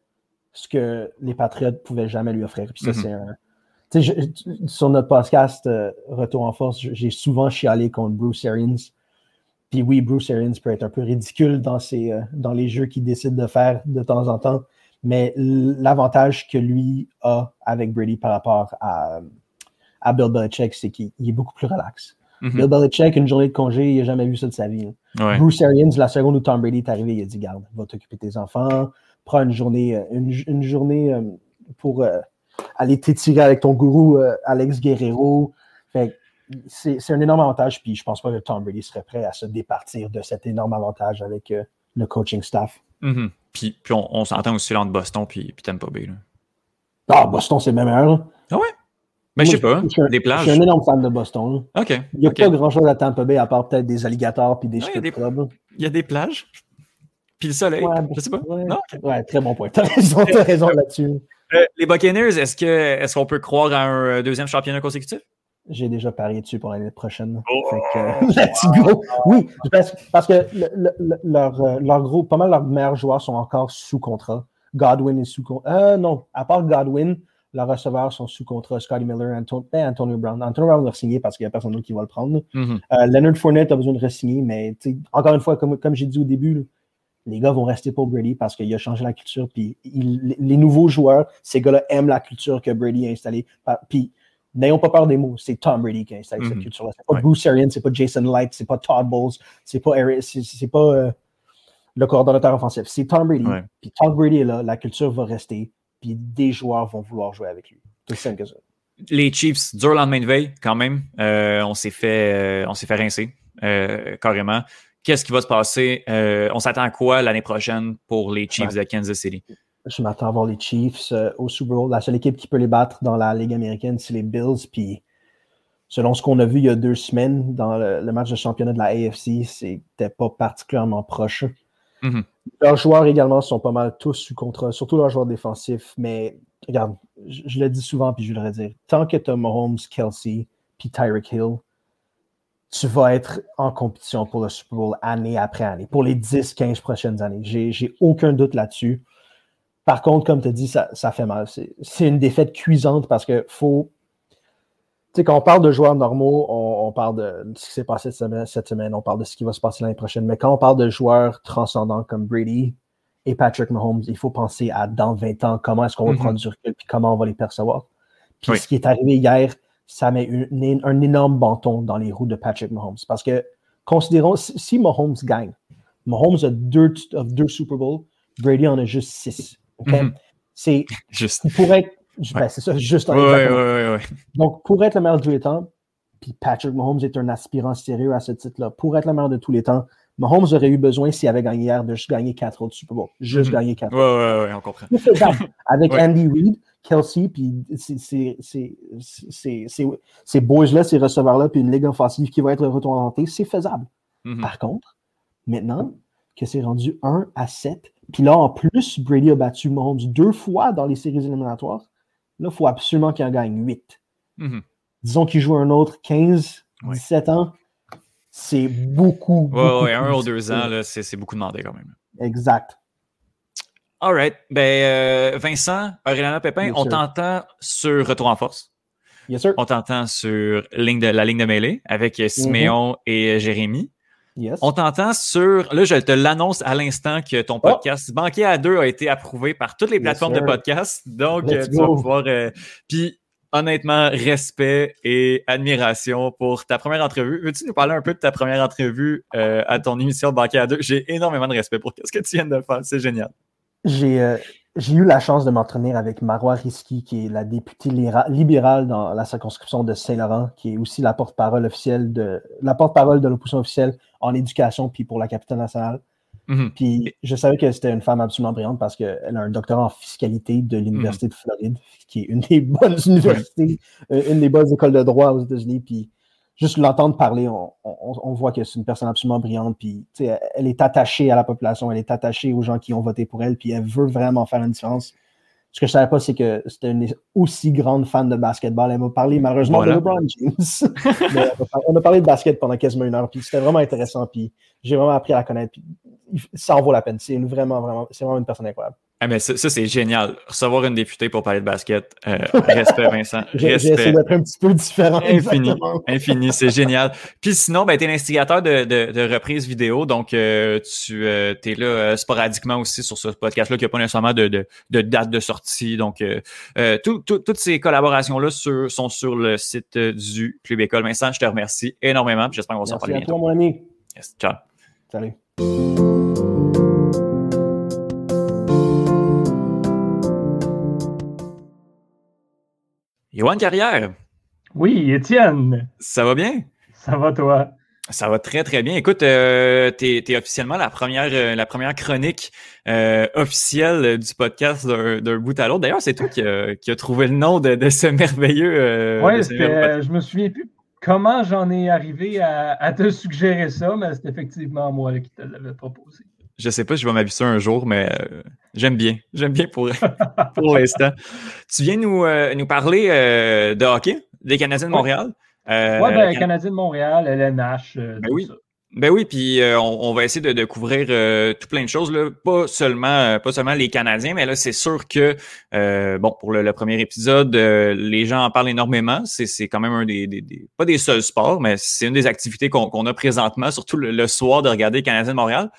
ce que les Patriots ne pouvaient jamais lui offrir. Puis ça, mm-hmm. c'est un sur notre podcast euh, Retour en force, j'ai souvent chialé contre Bruce Arians. Puis oui, Bruce Arians peut être un peu ridicule dans, ses, euh, dans les jeux qu'il décide de faire de temps en temps, mais l'avantage que lui a avec Brady par rapport à, à Bill Belichick, c'est qu'il est beaucoup plus relax. Mm-hmm. Bill Belichick, une journée de congé, il n'a jamais vu ça de sa vie. Bruce Arians, la seconde où Tom Brady est arrivé, il a dit Garde, va t'occuper de tes enfants, prends une journée, euh, une, journée pour aller t'étirer avec ton gourou euh, Alex Guerrero. c'est un énorme avantage, puis je pense pas que Tom Brady serait prêt à se départir de cet énorme avantage avec euh, le coaching staff. Mm-hmm. Puis, puis on, s'entend aussi là entre Boston puis, puis Tampa Bay. Là. Ah, Boston, c'est même meilleur. Ah ouais? Mais je sais pas, des plages. Je suis un énorme fan de Boston. OK. Il n'y a pas grand-chose à Tampa Bay à part peut-être des alligators puis des ouais, il, il y a des plages. Puis le soleil. je sais pas. Ouais, non? ouais très bon point. T'as raison, as raison là-dessus. Euh, les Buccaneers, est-ce qu'on est qu'on peut croire à un euh, deuxième championnat consécutif? J'ai déjà parié dessus pour l'année prochaine. Oh. let's go! Oui, parce, que leur, euh, leur, gros, pas mal leurs meilleurs joueurs sont encore sous contrat. Godwin est sous contrat. non, à part Godwin, leurs receveurs sont sous contrat. Scotty Miller, ben, Antonio Brown. Antonio Brown va signer parce qu'il n'y a personne d'autre qui va le prendre. Mm-hmm. Leonard Fournette a besoin de re-signer, mais encore une fois, comme, comme j'ai dit au début, les gars vont rester pour Brady parce qu'il a changé la culture. Puis les nouveaux joueurs, ces gars-là aiment la culture que Brady a installée. Puis n'ayons pas peur des mots, c'est Tom Brady qui a installé cette mhm. culture-là. C'est pas Bruce Arians, c'est pas Jason Light, c'est pas Todd Bowles, c'est pas c'est pas euh, le coordonnateur offensif, c'est Tom Brady. Puis Tom Brady est là, la culture va rester, puis des joueurs vont vouloir jouer avec lui. C'est simple que ça. Les Chiefs, dur lendemain de veille, quand même. Euh, on s'est fait, euh, on s'est fait rincer, carrément. Qu'est-ce qui va se passer? Euh, on s'attend à quoi l'année prochaine pour les Chiefs de Kansas City? Je m'attends à voir les Chiefs euh, au Super Bowl. La seule équipe qui peut les battre dans la Ligue américaine, c'est les Bills. Puis, selon ce qu'on a vu il y a deux semaines dans le, match de championnat de la AFC, c'était pas particulièrement proche. Mm-hmm. Leurs joueurs également sont pas mal tous sous contrat, surtout leurs joueurs défensifs. Mais regarde, je, je le dis souvent, puis je vais le redire. Tant que tu as Mahomes, Kelsey, puis Tyreek Hill, tu vas être en compétition pour le Super Bowl année après année, pour les 10-15 prochaines années. J'ai aucun doute là-dessus. Par contre, comme tu as dit, ça, fait mal. C'est une défaite cuisante parce que faut. Tu sais, quand on parle de joueurs normaux, on, parle de ce qui s'est passé cette semaine, on parle de ce qui va se passer l'année prochaine. Mais quand on parle de joueurs transcendants comme Brady et Patrick Mahomes, il faut penser à dans 20 ans, comment est-ce qu'on va prendre du recul et comment on va les percevoir. Puis ce qui est arrivé hier, ça met un énorme bâton dans les roues de Patrick Mahomes. Parce que, considérons, si, Mahomes gagne, Mahomes a deux, deux Super Bowls, Brady en a juste six. Mm-hmm. C'est juste. Pour être, ben, c'est ça, juste en Donc, pour être le meilleur de tous les temps, puis Patrick Mahomes est un aspirant sérieux à ce titre-là, pour être le meilleur de tous les temps, Mahomes aurait eu besoin, s'il avait gagné hier, de juste gagner quatre autres Super Bowls. Juste mm-hmm. gagner quatre. Ouais, ouais, ouais, on comprend. Avec Andy Reid, Kelsey, puis ces boys-là, ces receveurs-là, puis une ligue offensive qui va être retournée, c'est faisable. Mm-hmm. Par contre, maintenant que c'est rendu 1 à 7, puis là, en plus, Brady a battu Mahomes deux fois dans les séries éliminatoires, là, il faut absolument qu'il en gagne 8. Mm-hmm. Disons qu'il joue un autre 15, 17 ans, c'est beaucoup. beaucoup ouais, un ou deux ans, c'est beaucoup demandé quand même. Exact. All right. Ben, euh, Vincent, Aurélana Pépin, on t'entend sur Retour en force. On t'entend sur ligne de, la ligne de mêlée avec mm-hmm. Siméon et Jérémy. On t'entend sur. Là, je te l'annonce à l'instant que ton oh! podcast Banquier à deux a été approuvé par toutes les plateformes de podcast. Donc, tu vas pouvoir. puis, honnêtement, respect et admiration pour ta première entrevue. Veux-tu nous parler un peu de ta première entrevue euh, à ton émission Banquier à deux? J'ai énormément de respect pour ce que tu viens de faire. C'est génial. J'ai euh, eu la chance de m'entraîner avec Marois Risky, qui est la députée libérale dans la circonscription de Saint-Laurent, qui est aussi la porte-parole officielle de la porte-parole de l'opposition officielle en éducation puis pour la capitale nationale. Mhm. Puis je savais que c'était une femme absolument brillante parce qu'elle a un doctorat en fiscalité de l'Université de Floride, qui est une des bonnes universités, euh, une des bonnes écoles de droit aux États-Unis. Puis juste l'entendre parler, on, voit que c'est une personne absolument brillante. Puis elle est attachée à la population, elle est attachée aux gens qui ont voté pour elle, puis elle veut vraiment faire une différence. Ce que je ne savais pas, c'est que c'était une aussi grande fan de basketball. Elle m'a parlé malheureusement de LeBron James. on a parlé de basket pendant quasiment une heure, puis c'était vraiment intéressant. Puis j'ai vraiment appris à la connaître. Puis ça en vaut la peine. C'est vraiment, vraiment, c'est vraiment une personne incroyable. Ah, mais ça, c'est génial. Recevoir une députée pour parler de basket. Euh, respect, Vincent. J'ai essayé d'être un petit peu différent. Infini. Infini, c'est génial. Puis sinon, ben, tu es l'instigateur de, de, de reprises vidéo. Donc, euh, tu euh, es là sporadiquement aussi sur ce podcast-là qui n'a pas nécessairement de, de, de, date de sortie. Donc, toutes ces collaborations-là sont sur le site du Club École. Vincent, je te remercie énormément. J'espère qu'on va s'en parler. Merci à toi, mon ami. ciao. Salut. Yoann Carrière. Oui, Étienne. Ça va bien? Ça va, toi? Ça va très, très bien. Écoute, euh, tu es, officiellement la première, euh, la première chronique euh, officielle du podcast d'un bout à l'autre. D'ailleurs, c'est toi qui as trouvé le nom de, ce merveilleux. oui, je me souviens plus comment j'en ai arrivé à, te suggérer ça, mais c'est effectivement moi qui te l'avais proposé. Je sais pas si je vais m'habituer un jour, mais euh, j'aime bien. J'aime bien pour, pour l'instant. Tu viens nous, euh, nous parler euh, de hockey, des Canadiens de Montréal. oui, ben, Canadiens de Montréal, LNH, ben oui. Ben oui, puis on, va essayer de, couvrir tout plein de choses, là. Pas, seulement, pas seulement les Canadiens, mais là, c'est sûr que, bon, pour le, premier épisode, les gens en parlent énormément. C'est quand même un des, pas des seuls sports, mais c'est une des activités qu'on a présentement, surtout le, le, soir de regarder les Canadiens de Montréal.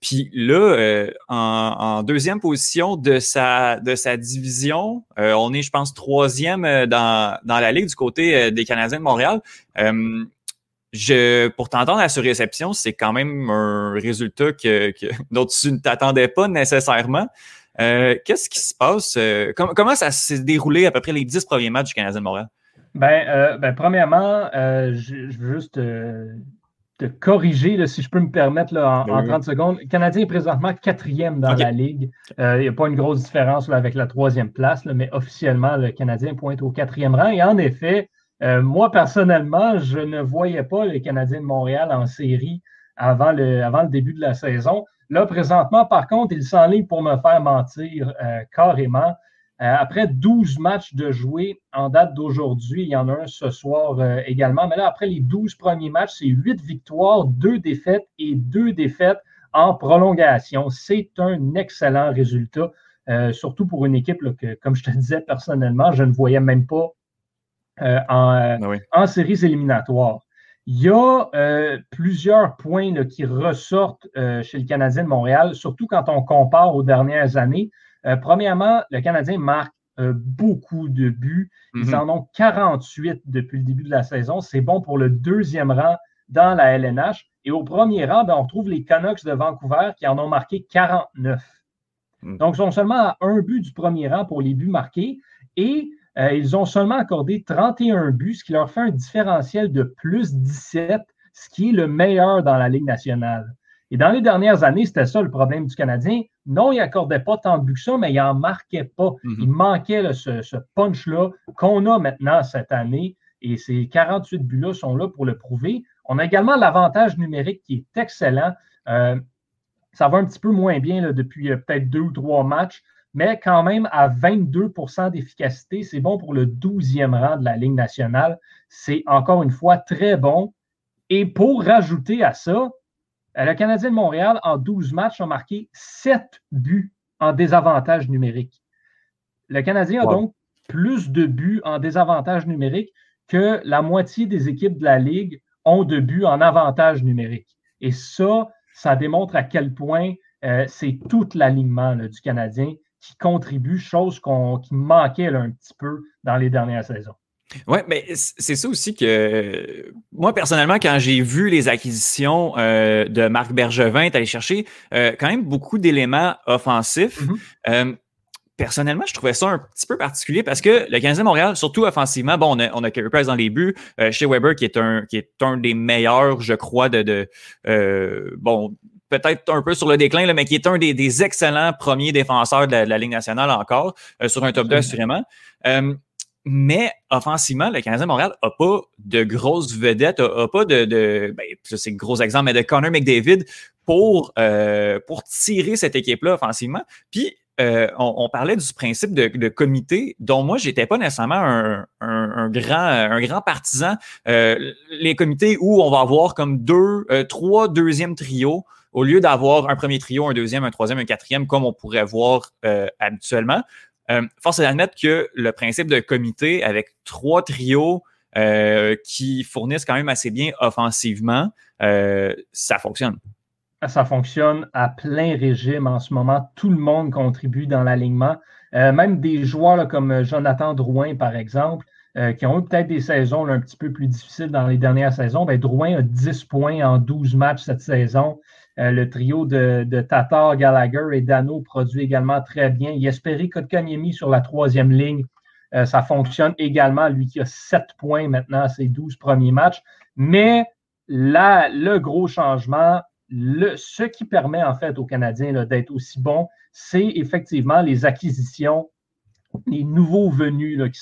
Puis là, euh, en, deuxième position de sa, de sa division, euh, on est, je pense, troisième euh, dans, dans la ligue du côté des Canadiens de Montréal. je, pour t'entendre à ce réception, c'est quand même un résultat que, que dont tu ne t'attendais pas nécessairement. Qu'est-ce qui se passe? comment ça s'est déroulé à peu près les dix premiers matchs du Canadien de Montréal? Ben, ben premièrement, je, veux juste de corriger, si je peux me permettre, là, en, 30 secondes. Le Canadien est présentement quatrième dans la Ligue. Euh, il n'y a pas une grosse différence avec la troisième place, mais officiellement, le Canadien pointe au quatrième rang. Et en effet, euh, moi, personnellement, je ne voyais pas le Canadien de Montréal en série avant le, avant le début de la saison. Là, présentement, par contre, il s'enligne pour me faire mentir euh, carrément. Euh, après 12 matchs de jouer en date d'aujourd'hui, il y en a un ce soir euh, également. Mais là, après les 12 premiers matchs, c'est 8 victoires, 2 défaites et 2 défaites en prolongation. C'est un excellent résultat, euh, surtout pour une équipe que, comme je te disais personnellement, je ne voyais même pas en, ah en, séries éliminatoires. Il y a plusieurs points qui ressortent chez le Canadien de Montréal, surtout quand on compare aux dernières années. Euh, premièrement, le Canadien marque euh, beaucoup de buts. Ils mhm. en ont 48 depuis le début de la saison. C'est bon pour le deuxième rang dans la LNH. Et au premier rang, ben, on trouve les Canucks de Vancouver qui en ont marqué 49. Mhm. Donc, ils sont seulement à un but du premier rang pour les buts marqués. Et euh, ils ont seulement accordé 31 buts, ce qui leur fait un différentiel de plus 17, ce qui est le meilleur dans la Ligue nationale. Et dans les dernières années, c'était ça le problème du Canadien. Non, il n'accordait pas tant de buts que ça, mais il n'en marquait pas. Mhm. Il manquait ce, punch-là qu'on a maintenant cette année. Et ces 48 buts-là sont là pour le prouver. On a également l'avantage numérique qui est excellent. Euh, ça va un petit peu moins bien depuis euh, peut-être deux ou trois matchs, mais quand même à 22% d'efficacité, c'est bon pour le 12e rang de la Ligue nationale. C'est encore une fois très bon. Et pour rajouter à ça, le Canadien de Montréal, en 12 matchs, a marqué 7 buts en désavantage numérique. Le Canadien a donc plus de buts en désavantage numérique que la moitié des équipes de la Ligue ont de buts en avantage numérique. Et ça, ça démontre à quel point euh, c'est tout l'alignement du Canadien qui contribue, chose qui manquait un petit peu dans les dernières saisons. Oui, mais c'est ça aussi que moi, personnellement, quand j'ai vu les acquisitions euh, de Marc Bergevin, allé chercher euh, quand même beaucoup d'éléments offensifs. Mm-hmm. personnellement, je trouvais ça un petit peu particulier parce que le Canadien Montréal, surtout offensivement, bon, on a, on a Carey Price dans les buts, chez Weber qui est un qui est un des meilleurs, je crois, de, de bon peut-être un peu sur le déclin, mais qui est un des, excellents premiers défenseurs de la, Ligue nationale encore, euh, sur un top 2 assurément. Euh, mais offensivement, le Canadien Montréal n'a pas de grosses vedettes, n'a pas de, de ben, c'est gros exemple, mais de Connor McDavid pour, euh, pour tirer cette équipe-là offensivement. Puis on, parlait du principe de, comité, dont moi, j'étais pas nécessairement un, un, grand, un grand partisan. les comités où on va avoir comme deux, trois deuxièmes trios au lieu d'avoir un premier trio, un deuxième, un troisième, un quatrième, comme on pourrait voir euh, habituellement, euh, force est d'admettre que le principe de comité avec trois trios euh, qui fournissent quand même assez bien offensivement, ça fonctionne. Ça fonctionne à plein régime en ce moment. Tout le monde contribue dans l'alignement. même des joueurs comme Jonathan Drouin, par exemple, qui ont eu peut-être des saisons un petit peu plus difficiles dans les dernières saisons. Ben, Drouin a 10 points en 12 matchs cette saison. Euh, le trio de, Tatar, Gallagher et Dano produit également très bien. Yesperi Kotkaniemi sur la troisième ligne, euh, ça fonctionne également. Lui qui a sept points maintenant ses 12 premiers matchs. Mais là, le gros changement, ce qui permet en fait aux Canadiens d'être aussi bons, c'est effectivement les acquisitions, les nouveaux venus qui,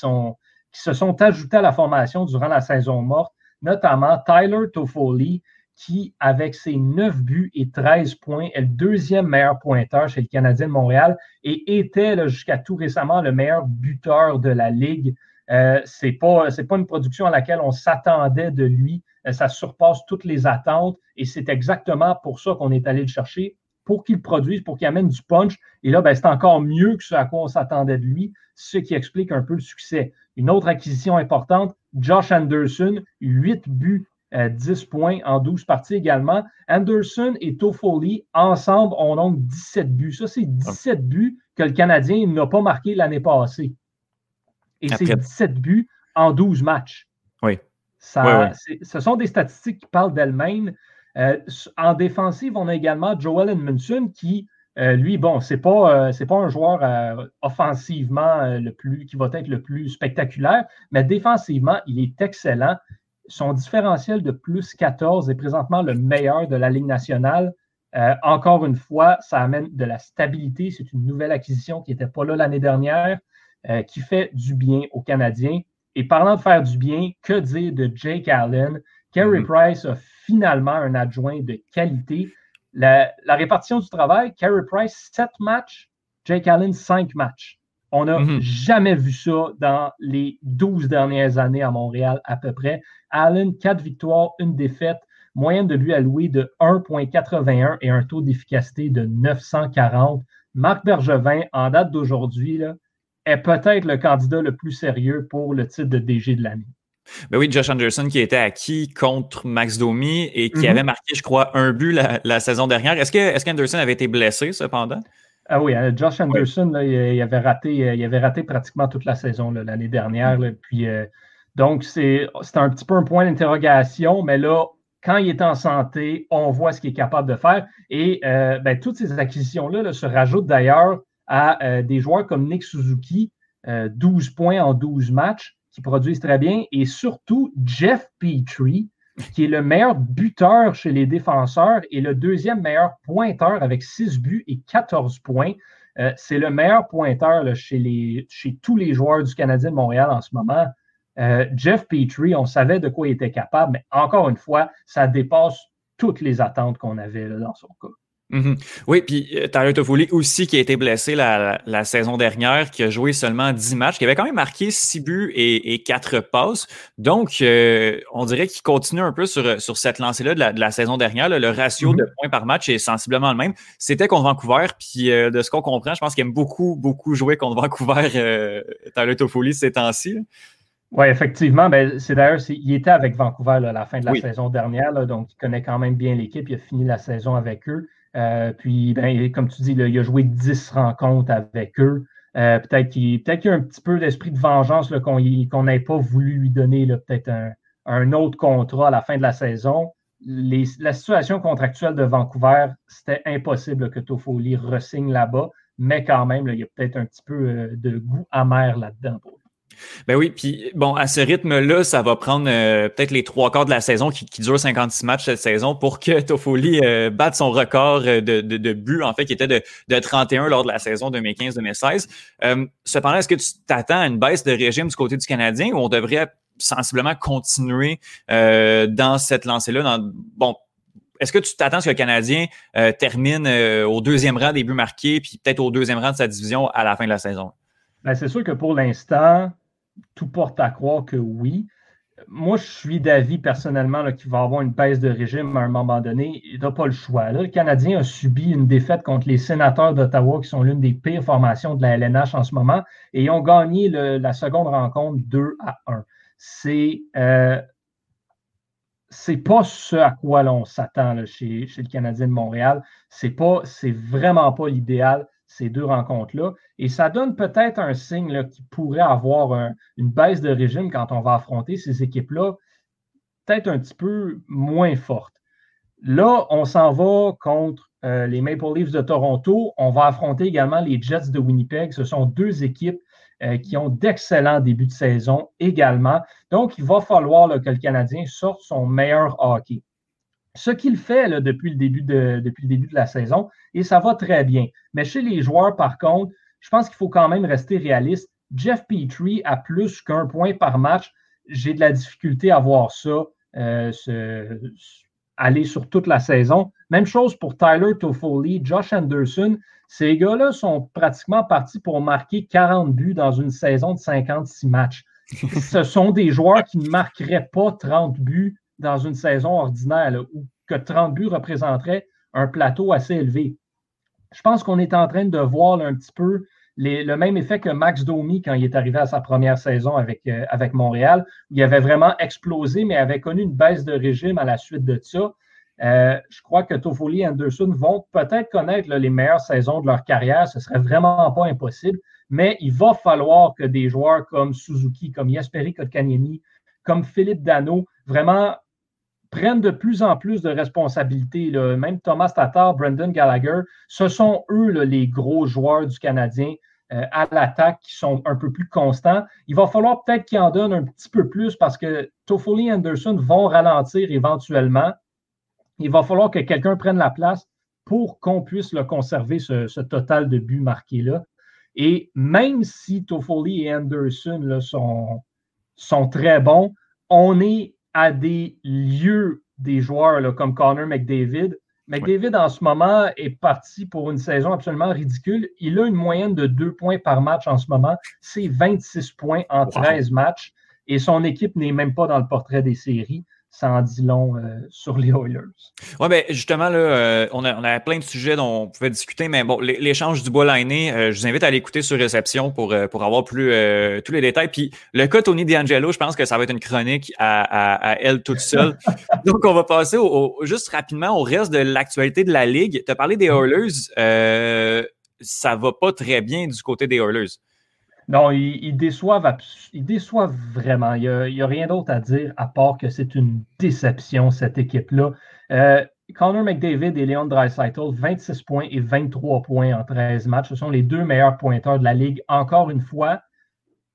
qui se sont ajoutés à la formation durant la saison morte, notamment Tyler Toffoli, qui, avec ses 9 buts et 13 points, est le deuxième meilleur pointeur chez le Canadien de Montréal et était jusqu'à tout récemment le meilleur buteur de la Ligue. Euh, Ce n'est pas, une production à laquelle on s'attendait de lui. Euh, ça surpasse toutes les attentes et c'est exactement pour ça qu'on est allé le chercher, pour qu'il produise, pour qu'il amène du punch. Et là, ben, c'est encore mieux que ce à quoi on s'attendait de lui, ce qui explique un peu le succès. Une autre acquisition importante, Josh Anderson, 8 buts 10 points en 12 parties également. Anderson et Toffoli, ensemble, ont donc 17 buts. Ça, c'est 17 buts que le Canadien n'a pas marqué l'année passée. Et c'est 17 buts en 12 matchs. Oui. Ça, Ce sont des statistiques qui parlent d'elles-mêmes. Euh, en défensive, on a également Joel Edmondson qui, euh, lui, bon, c'est pas, euh, pas un joueur offensivement le plus, qui va être le plus spectaculaire, mais défensivement, il est excellent. Son différentiel de plus 14 est présentement le meilleur de la Ligue nationale. Euh, encore une fois, ça amène de la stabilité. C'est une nouvelle acquisition qui n'était pas là l'année dernière, euh, qui fait du bien aux Canadiens. Et parlant de faire du bien, que dire de Jake Allen? Carey mm-hmm. Price a finalement un adjoint de qualité. La, la répartition du travail, Carey Price, 7 matchs, Jake Allen, 5 matchs. On n'a mhm. jamais vu ça dans les 12 dernières années à Montréal à peu près. Allen, 4 victoires, une défaite, moyenne de lui alloué de 1,81 et un taux d'efficacité de 940. Marc Bergevin, en date d'aujourd'hui, est peut-être le candidat le plus sérieux pour le titre de DG de l'année. Ben oui, Josh Anderson qui était acquis contre Max Domi et qui mhm. avait marqué, je crois, un but la, saison dernière. Est-ce qu'Anderson est avait été blessé cependant? Ah oui, euh, Josh Anderson, il, avait raté, euh, il avait raté pratiquement toute la saison l'année dernière. puis, euh, donc, c'est un petit peu un point d'interrogation, mais là, quand il est en santé, on voit ce qu'il est capable de faire. Et ben, toutes ces acquisitions-là se rajoutent d'ailleurs à des joueurs comme Nick Suzuki, 12 points en 12 matchs, qui produisent très bien, et surtout Jeff Petrie, qui est le meilleur buteur chez les défenseurs et le deuxième meilleur pointeur avec 6 buts et 14 points. Euh, c'est le meilleur pointeur chez, tous les joueurs du Canadien de Montréal en ce moment. Euh, Jeff Petrie, on savait de quoi il était capable, mais encore une fois, ça dépasse toutes les attentes qu'on avait dans son cas. Mhm. Oui, puis euh, Tyler Toffoli aussi qui a été blessé la, la, saison dernière, qui a joué seulement 10 matchs, qui avait quand même marqué 6 buts et, et 4 passes. Donc, euh, on dirait qu'il continue un peu sur, sur cette lancée-là de la, de la saison dernière. Le ratio de mhm. points par match est sensiblement le même. C'était contre Vancouver, puis euh, de ce qu'on comprend, je pense qu'il aime beaucoup, beaucoup jouer contre Vancouver, Tyler Toffoli ces temps-ci. Oui, effectivement. Ben, c'est d'ailleurs, il était avec Vancouver à la fin de la saison dernière, donc il connaît quand même bien l'équipe. Il a fini la saison avec eux. Euh, puis, ben, comme tu dis, il a joué 10 rencontres avec eux. Euh, peut-être qu'il y a un petit peu d'esprit de vengeance qu'on n'ait pas voulu lui donner peut-être un, autre contrat à la fin de la saison. la situation contractuelle de Vancouver, c'était impossible que Toffoli ressigne là-bas, mais quand même, il y a peut-être un petit peu euh, de goût amer là-dedans pour ben oui, puis bon, à ce rythme-là, ça va prendre euh, peut-être les trois quarts de la saison qui, dure 56 matchs cette saison pour que Toffoli euh, batte son record euh, de, de, buts, en fait, qui était de, de 31 lors de la saison 2015-2016. cependant, est-ce que tu t'attends à une baisse de régime du côté du Canadien ou on devrait sensiblement continuer dans cette lancée-là? bon, est-ce que tu t'attends à ce que le Canadien termine au deuxième rang des buts marqués, puis peut-être au deuxième rang de sa division à la fin de la saison? Ben, c'est sûr que pour l'instant, tout porte à croire que oui. Moi, je suis d'avis personnellement qu'il va y avoir une baisse de régime à un moment donné. Il n'a pas le choix. le Canadien a subi une défaite contre les sénateurs d'Ottawa, qui sont l'une des pires formations de la LNH en ce moment, et ils ont gagné la seconde rencontre 2 à 1. C'est euh, c'est pas ce à quoi l'on s'attend chez, chez, le Canadien de Montréal. C'est pas, c'est vraiment pas l'idéal ces deux rencontres-là. Et ça donne peut-être un signe qui pourrait avoir une baisse de régime quand on va affronter ces équipes-là, peut-être un petit peu moins fortes. Là, on s'en va contre euh, les Maple Leafs de Toronto. On va affronter également les Jets de Winnipeg. Ce sont deux équipes euh, qui ont d'excellents débuts de saison également. Donc, il va falloir que le Canadien sorte son meilleur hockey ce qu'il fait depuis, le début de, depuis le début de la saison, et ça va très bien. Mais chez les joueurs, par contre, je pense qu'il faut quand même rester réaliste. Jeff Petrie a plus qu'un point par match. J'ai de la difficulté à voir ça euh, aller sur toute la saison. Même chose pour Tyler Toffoli, Josh Anderson. Ces gars-là sont pratiquement partis pour marquer 40 buts dans une saison de 56 matchs. Ce sont des joueurs qui ne marqueraient pas 30 buts dans une saison ordinaire où que 30 buts représenterait un plateau assez élevé. Je pense qu'on est en train de voir un petit peu le même effet que Max Domi quand il est arrivé à sa première saison avec, euh, avec Montréal, où il avait vraiment explosé, mais avait connu une baisse de régime à la suite de ça. Euh, je crois que Toffoli et Anderson vont peut-être connaître les meilleures saisons de leur carrière. Ce serait vraiment pas impossible, mais il va falloir que des joueurs comme Suzuki, comme Yasperi Kotkaniemi, comme Philippe Dano, vraiment prennent de plus en plus de responsabilités. Même Thomas Tatar, Brendan Gallagher, ce sont eux les gros joueurs du Canadien euh, à l'attaque qui sont un peu plus constants. Il va falloir peut-être qu'ils en donnent un petit peu plus parce que Toffoli et Anderson vont ralentir éventuellement. Il va falloir que quelqu'un prenne la place pour qu'on puisse conserver, ce, total de buts marqués-là. Et même si Toffoli et Anderson sont très bons, on est à des lieux des joueurs comme Connor McDavid. McDavid, en ce moment, est parti pour une saison absolument ridicule. Il a une moyenne de deux points par match en ce moment. C'est 26 points en 13 matchs. Et son équipe n'est même pas dans le portrait des séries ça en dit long euh, sur les Oilers. Oui, bien justement, là, euh, on, a, on a plein de sujets dont on pouvait discuter, mais bon, l'échange du bois lainé, euh, je vous invite à l'écouter sur réception pour, pour avoir plus tous les détails. Puis le cas Tony D'Angelo, je pense que ça va être une chronique à, elle toute seule. Donc, on va passer juste rapidement au reste de l'actualité de la Ligue. Tu as parlé des Oilers. ça va pas très bien du côté des Oilers. Non, ils, déçoivent, vraiment. Il n'y a, rien d'autre à dire à part que c'est une déception, cette équipe-là. Euh, Connor McDavid et Leon Dreisaitl, 26 points et 23 points en 13 matchs. Ce sont les deux meilleurs pointeurs de la Ligue, encore une fois.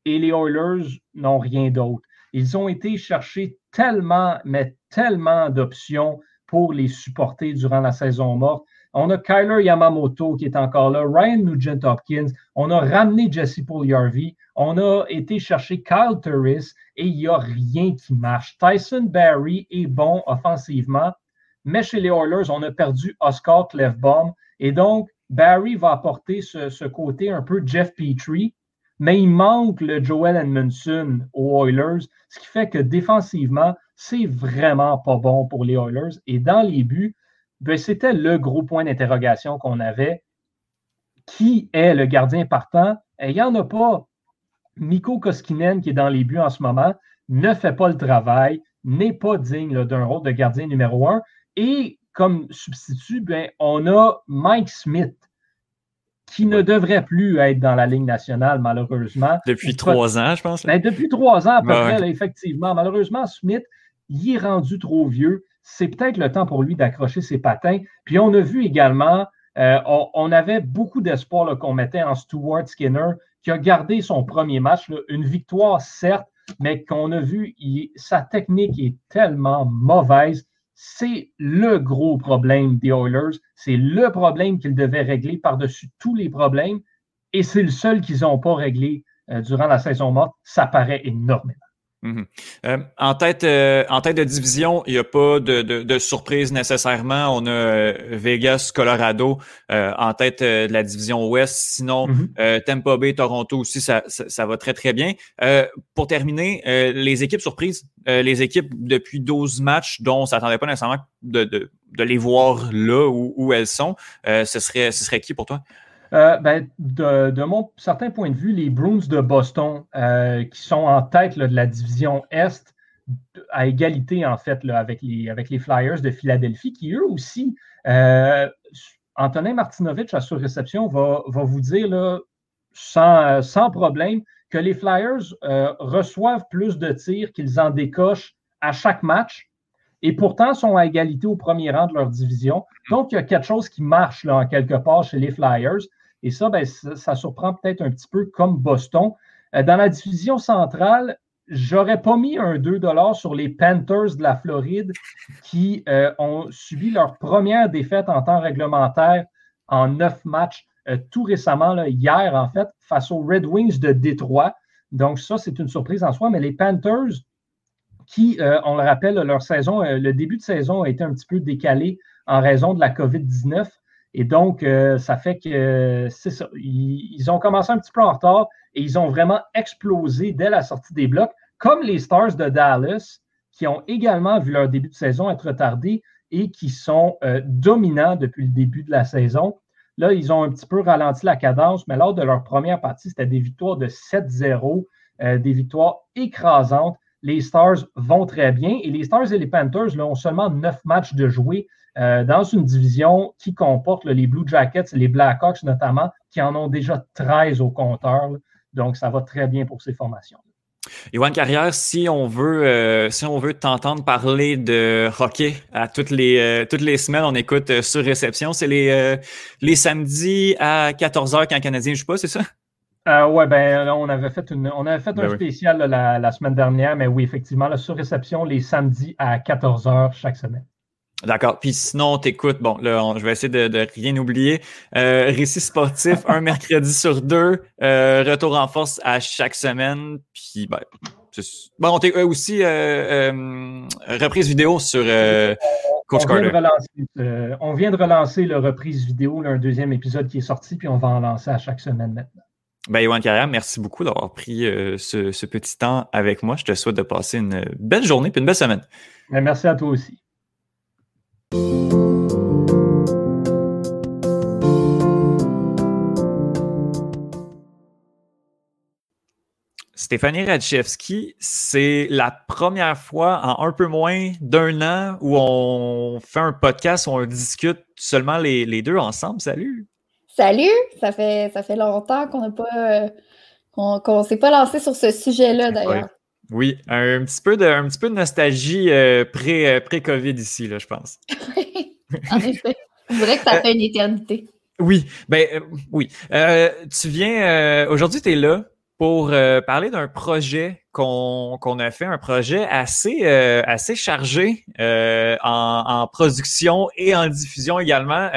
Et les Oilers n'ont rien d'autre. Ils ont été chercher tellement, mais tellement d'options pour les supporter durant la saison morte. On a Kyler Yamamoto qui est encore là, Ryan Nugent Hopkins. On a ramené Jesse Pugliarvi. On a été chercher Kyle Turris et il n'y a rien qui marche. Tyson Barry est bon offensivement, Mais chez les Oilers, on a perdu Oscar Clefbaum. Et donc, Barry va apporter ce, côté un peu Jeff Petrie, mais il manque le Joel Edmondson aux Oilers, ce qui fait que défensivement, c'est vraiment pas bon pour les Oilers. Et dans les buts, ben, c'était le gros point d'interrogation qu'on avait. Qui est le gardien partant? il n'y en a pas. Miko Koskinen, qui est dans les buts en ce moment, ne fait pas le travail, n'est pas digne d'un rôle de gardien numéro un. Et comme substitut, ben, on a Mike Smith, qui ne devrait plus être dans la Ligue nationale, malheureusement. Depuis trois ans, je pense. Ben, depuis trois ans, à peu près, effectivement. Malheureusement, Smith, il est rendu trop vieux. C'est peut-être le temps pour lui d'accrocher ses patins. Puis on a vu également, euh, on, avait beaucoup d'espoir qu'on mettait en Stuart Skinner, qui a gardé son premier match, une victoire certes, mais qu'on a vu, sa technique est tellement mauvaise. C'est le gros problème des Oilers. C'est le problème qu'ils devaient régler par-dessus tous les problèmes. Et c'est le seul qu'ils n'ont pas réglé euh, durant la saison morte. Ça paraît énormément. Mhm. Euh, en, tête, euh, en tête de division, il n'y a pas de, de, surprise nécessairement. On a euh, Vegas, Colorado en tête de la division Ouest. Sinon, mhm. Tampa Bay, Toronto aussi, ça, ça, va très, très bien. pour terminer, les équipes surprises, les équipes depuis 12 matchs dont on ne s'attendait pas nécessairement de, de, de, les voir là où, où elles sont, ce, serait, ce serait qui pour toi? Euh, ben, de, mon certain point de vue, les Bruins de Boston, euh, qui sont en tête de la division Est, à égalité en fait avec, les, avec les Flyers de Philadelphie, qui eux aussi, euh, Antonin Martinovitch à sur réception va, vous dire là, sans, sans, problème que les Flyers reçoivent plus de tirs qu'ils en décochent à chaque match et pourtant sont à égalité au premier rang de leur division. Donc, il y a quelque chose qui marche là, en quelque part chez les Flyers. Et ça, ben, ça, surprend peut-être un petit peu comme Boston. Euh, dans la division centrale, j'aurais pas mis un 2 sur les Panthers de la Floride qui euh, ont subi leur première défaite en temps réglementaire en neuf matchs euh, tout récemment, hier en fait, face aux Red Wings de Détroit. Donc ça, c'est une surprise en soi, mais les Panthers, qui, on le rappelle, leur saison, le début de saison a été un petit peu décalé en raison de la COVID-19. Et donc, euh, ça fait que. Ils, ont commencé un petit peu en retard et ils ont vraiment explosé dès la sortie des blocs, comme les Stars de Dallas, qui ont également vu leur début de saison être retardé et qui sont euh, dominants depuis le début de la saison. Là, ils ont un petit peu ralenti la cadence, mais lors de leur première partie, c'était des victoires de 7-0, euh, des victoires écrasantes. Les Stars vont très bien et les Stars et les Panthers ont seulement neuf matchs de jouer. Euh, dans une division qui comporte les Blue Jackets, les Blackhawks notamment, qui en ont déjà 13 au compteur. donc, ça va très bien pour ces formations. Yoann Carrière, si on veut, euh, si on veut t'entendre parler de hockey à toutes les, euh, toutes les semaines, on écoute sur réception. C'est les, les samedis à 14h quand le Canadien ne joue pas, c'est ça? Oui, ben, on avait fait, une, on avait fait ben un spécial la, la, semaine dernière, mais oui, effectivement, la sur réception les samedis à 14h chaque semaine. D'accord. Puis sinon, t'écoutes, bon, là, je vais essayer de, rien oublier. Euh, récit sportif, un mercredi sur deux, euh, retour en force à chaque semaine. Puis, ben, bon, on t'écoute aussi euh, reprise vidéo sur Coach on Carter. on vient de relancer le reprise vidéo, un deuxième épisode qui est sorti, puis on va en lancer à chaque semaine maintenant. Ben, Yoann Carrière, merci beaucoup d'avoir pris ce, ce, petit temps avec moi. Je te souhaite de passer une belle journée puis une belle semaine. Ben, merci à toi aussi. Stéphanie Radchevski, c'est la première fois en un peu moins d'un an où on fait un podcast où on discute seulement les, deux ensemble. Salut! Salut! Ça fait, ça fait longtemps qu'on n'a pas qu'on s'est pas lancé sur ce sujet-là d'ailleurs. Oui, un petit peu de, un petit peu de nostalgie euh, euh, pré-COVID ici, là, je pense. en effet. Je dirais que ça fait une éternité. Oui, ben oui. Euh, tu viens aujourd'hui, tu es là pour parler d'un projet qu'on a fait, un projet assez, assez chargé en, production et en diffusion également.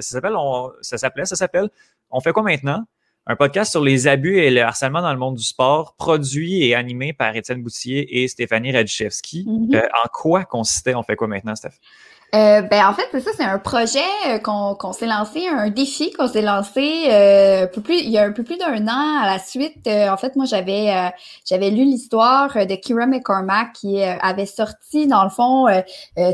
ça s'appelait, ça s'appelle. On fait quoi maintenant? un podcast sur les abus et le harcèlement dans le monde du sport, produit et animé par Étienne Boutier et Stéphanie Radchevski. Mm-hmm. Euh, en quoi consistait On fait quoi maintenant, Steph? Euh, ben en fait, c'est ça, c'est un projet euh, qu'on s'est lancé, un défi qu'on s'est lancé euh, peu plus, il y a un peu plus d'un an à la suite. en fait, moi, j'avais j'avais lu l'histoire de Kira McCormack qui avait sorti, dans le fond,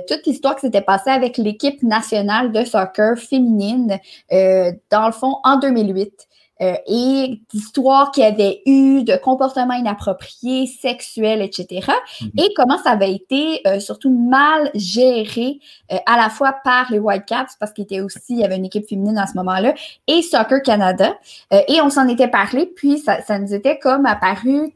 toute l'histoire qui s'était passée avec l'équipe nationale de soccer féminine, dans le fond, en 2008. Euh, et d'histoires qu'il y avait eu, de comportements inappropriés, sexuels, etc. Mhm. Et comment ça avait été euh, surtout mal géré euh, à la fois par les Whitecaps, parce qu'il était aussi, il y avait une équipe féminine à ce moment-là, et Soccer Canada. et on s'en était parlé, puis ça, ça nous était comme apparu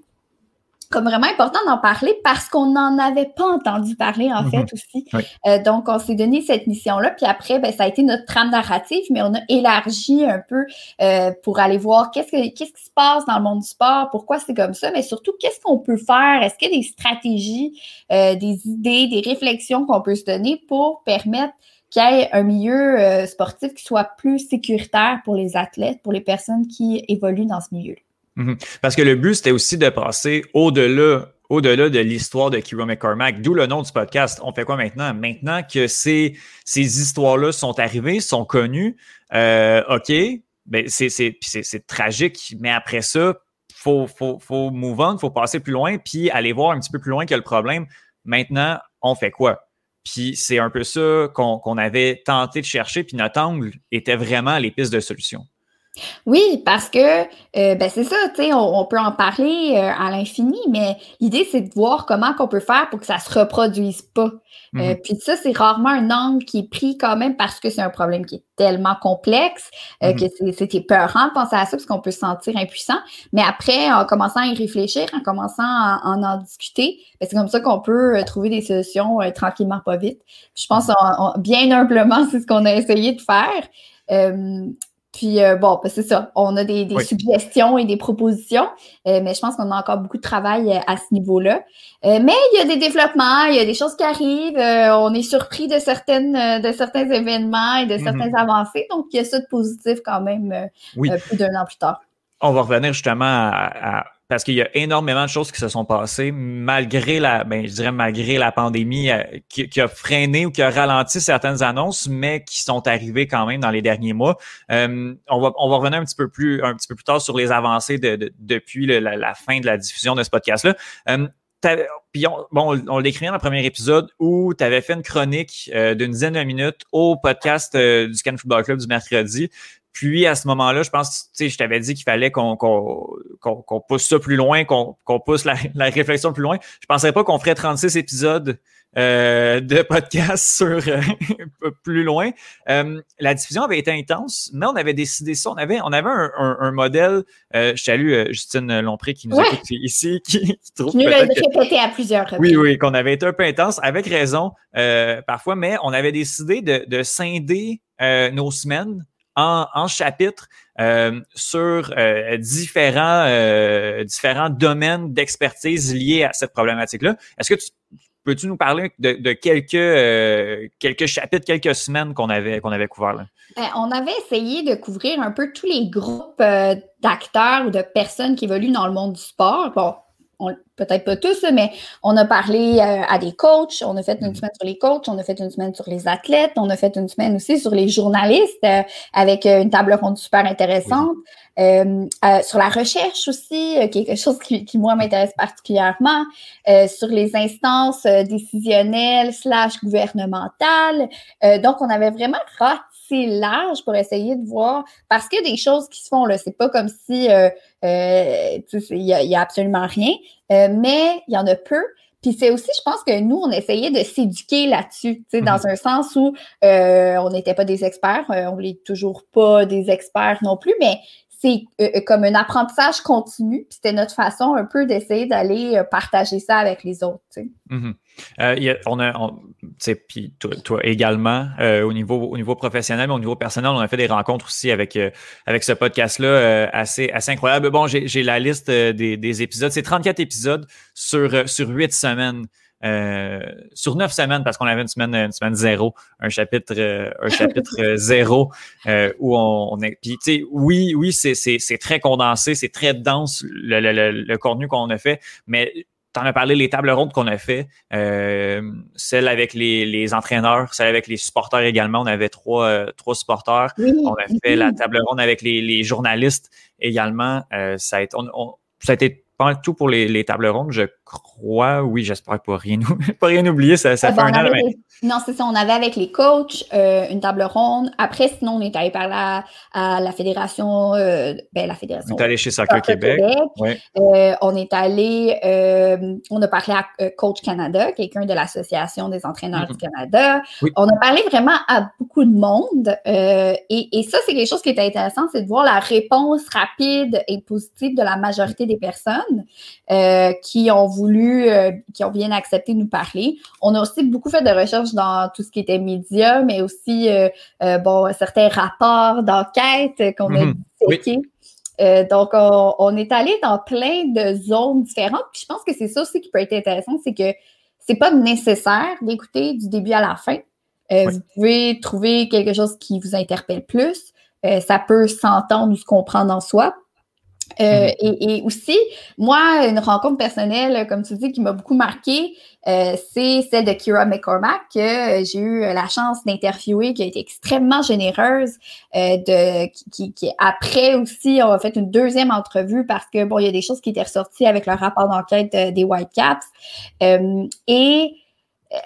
comme vraiment important d'en parler parce qu'on n'en avait pas entendu parler, en fait, mhm. aussi. Euh, donc, on s'est donné cette mission-là. Puis après, ben, ça a été notre trame narrative, mais on a élargi un peu euh, pour aller voir qu'est-ce, qu'est-ce qui se passe dans le monde du sport, pourquoi c'est comme ça, mais surtout, qu'est-ce qu'on peut faire? Est-ce qu'il y a des stratégies, euh, des idées, des réflexions qu'on peut se donner pour permettre qu'il y ait un milieu sportif qui soit plus sécuritaire pour les athlètes, pour les personnes qui évoluent dans ce milieu-là? Mhm. Parce que le but, c'était aussi de passer au-delà au-delà de l'histoire de Kiro McCormack, d'où le nom du podcast. On fait quoi maintenant? Maintenant que ces, ces histoires-là sont arrivées, sont connues, euh, OK, ben c'est tragique, mais après ça, faut, faut, faut move on, faut passer plus loin, puis aller voir un petit peu plus loin que le problème. Maintenant, on fait quoi? Puis c'est un peu ça qu'on avait tenté de chercher, puis notre angle était vraiment les pistes de solution. Oui, parce que euh, ben c'est ça, tu sais, on, peut en parler euh, à l'infini, mais l'idée, c'est de voir comment qu'on peut faire pour que ça se reproduise pas. Euh, mm-hmm. puis ça, c'est rarement un angle qui est pris quand même parce que c'est un problème qui est tellement complexe mm-hmm. que c'était peurant de penser à ça parce qu'on peut se sentir impuissant. Mais après, en commençant à y réfléchir, en commençant à, en en discuter, ben c'est comme ça qu'on peut trouver des solutions tranquillement, pas vite. je pense, mm-hmm. bien humblement, c'est ce qu'on a essayé de faire. Puis euh, bon, ben, c'est ça. On a des, suggestions et des propositions, euh, mais je pense qu'on a encore beaucoup de travail euh, à ce niveau-là. mais il y a des développements, il y a des choses qui arrivent. on est surpris de certaines, de certains événements et de mm-hmm. certaines avancées. Donc, il y a ça de positif quand même plus d'un an plus tard. On va revenir justement à parce qu'il y a énormément de choses qui se sont passées malgré la, ben, je dirais malgré la pandémie euh, qui, a freiné ou qui a ralenti certaines annonces, mais qui sont arrivées quand même dans les derniers mois. Euh, on, va, on va revenir un petit peu plus, un petit peu plus tard sur les avancées de, depuis la, fin de la diffusion de ce podcast-là. Euh, puis on, bon, on, l'écrit dans le premier épisode où tu avais fait une chronique d'une dizaine de minutes au podcast du Scan Football Club du mercredi. Puis à ce moment-là, je pense, tu sais, je t'avais dit qu'il fallait qu'on pousse ça plus loin, qu'on pousse la, réflexion plus loin. Je pensais pas qu'on ferait 36 épisodes euh, de podcast sur euh, plus loin. Euh, la diffusion avait été intense, mais on avait décidé ça. On avait, on avait un, modèle. je salue Justine Lompré qui nous écoute ici, qui, trouve. Nous le répéter à plusieurs reprises. Oui, oui, qu'on avait été un peu intense, avec raison parfois, mais on avait décidé de, de scinder nos semaines en, chapitres euh, sur euh, différents, euh, différents domaines d'expertise liés à cette problématique-là. Est-ce que tu peux-tu nous parler de, quelques, quelques chapitres, quelques semaines qu'on avait, qu'on avait couverts là? Ben, on avait essayé de couvrir un peu tous les groupes d'acteurs ou de personnes qui évoluent dans le monde du sport. Peut-être pas tous, mais on a parlé euh, à des coachs, on a fait une mm-hmm. semaine sur les coachs, on a fait une semaine sur les athlètes, on a fait une semaine aussi sur les journalistes euh, avec euh, une table ronde super intéressante. sur la recherche aussi, quelque chose qui, qui moi m'intéresse particulièrement, sur les instances décisionnelles slash gouvernementales. donc, on avait vraiment large pour essayer de voir, parce qu'il y a des choses qui se font, là. C'est pas comme si euh, il n'y a, absolument rien, euh, mais il y en a peu. Puis c'est aussi, je pense que nous, on essayait de s'éduquer là-dessus, dans mm-hmm. un sens où on n'était pas des experts, on n'est toujours pas des experts non plus, mais c'est euh, euh, comme un apprentissage continu. Puis c'était notre façon un peu d'essayer d'aller euh, partager ça avec les autres. Mm-hmm. a, puis toi, également, au, niveau, au niveau professionnel, mais au niveau personnel, on a fait des rencontres aussi avec, avec ce podcast-là assez, assez incroyable. Bon, j'ai la liste des, des épisodes. C'est 34 épisodes sur, sur 8 semaines. Euh, sur neuf semaines, parce qu'on avait une semaine, une semaine zéro, un chapitre, euh, un chapitre euh, zéro, où on, est. Puis, tu sais, oui, oui, c'est très condensé, c'est très dense le, le, le, contenu qu'on a fait, mais en as parlé, les tables rondes qu'on a fait, euh, celle avec les, les, entraîneurs, celle avec les supporters également. On avait trois, euh, trois supporters. On a fait la table ronde avec les, les journalistes également. Euh, ça, a été, on, ça a été pas mal tout pour les, les tables rondes, je crois. Oui, j'espère pas rien, pas rien oublier. Ça, ça ah, fait ben, un an. Non, c'est ça. On avait avec les coachs euh, une table ronde. Après, sinon, on est allé parler à, à la fédération. Euh, ben, la fédération. On est allé chez Soccer, Québec. Euh, on est allé. On a parlé à Coach Canada, quelqu'un de l'Association des entraîneurs du mm-hmm. Canada. On a parlé vraiment à beaucoup de monde. Et, et, ça, c'est quelque chose qui est intéressant, c'est de voir la réponse rapide et positive de la majorité des personnes qui ont voulu, qui ont bien accepté de nous parler. On a aussi beaucoup fait de recherches dans tout ce qui était médias, mais aussi euh, euh, bon, certains rapports d'enquête qu'on a mmh. donc, on, est allé dans plein de zones différentes. Puis je pense que c'est ça aussi qui peut être intéressant, c'est que c'est pas nécessaire d'écouter du début à la fin. Vous pouvez trouver quelque chose qui vous interpelle plus. ça peut s'entendre ou se comprendre en soi. Euh, mm-hmm. et, aussi, moi, une rencontre personnelle, comme tu dis, qui m'a beaucoup marqué, euh, c'est celle de Kira McCormack, que euh, j'ai eu la chance d'interviewer, qui a été extrêmement généreuse, de, qui, qui, après aussi, on a fait une deuxième entrevue parce que, bon, il y a des choses qui étaient ressorties avec le rapport d'enquête des Whitecaps. et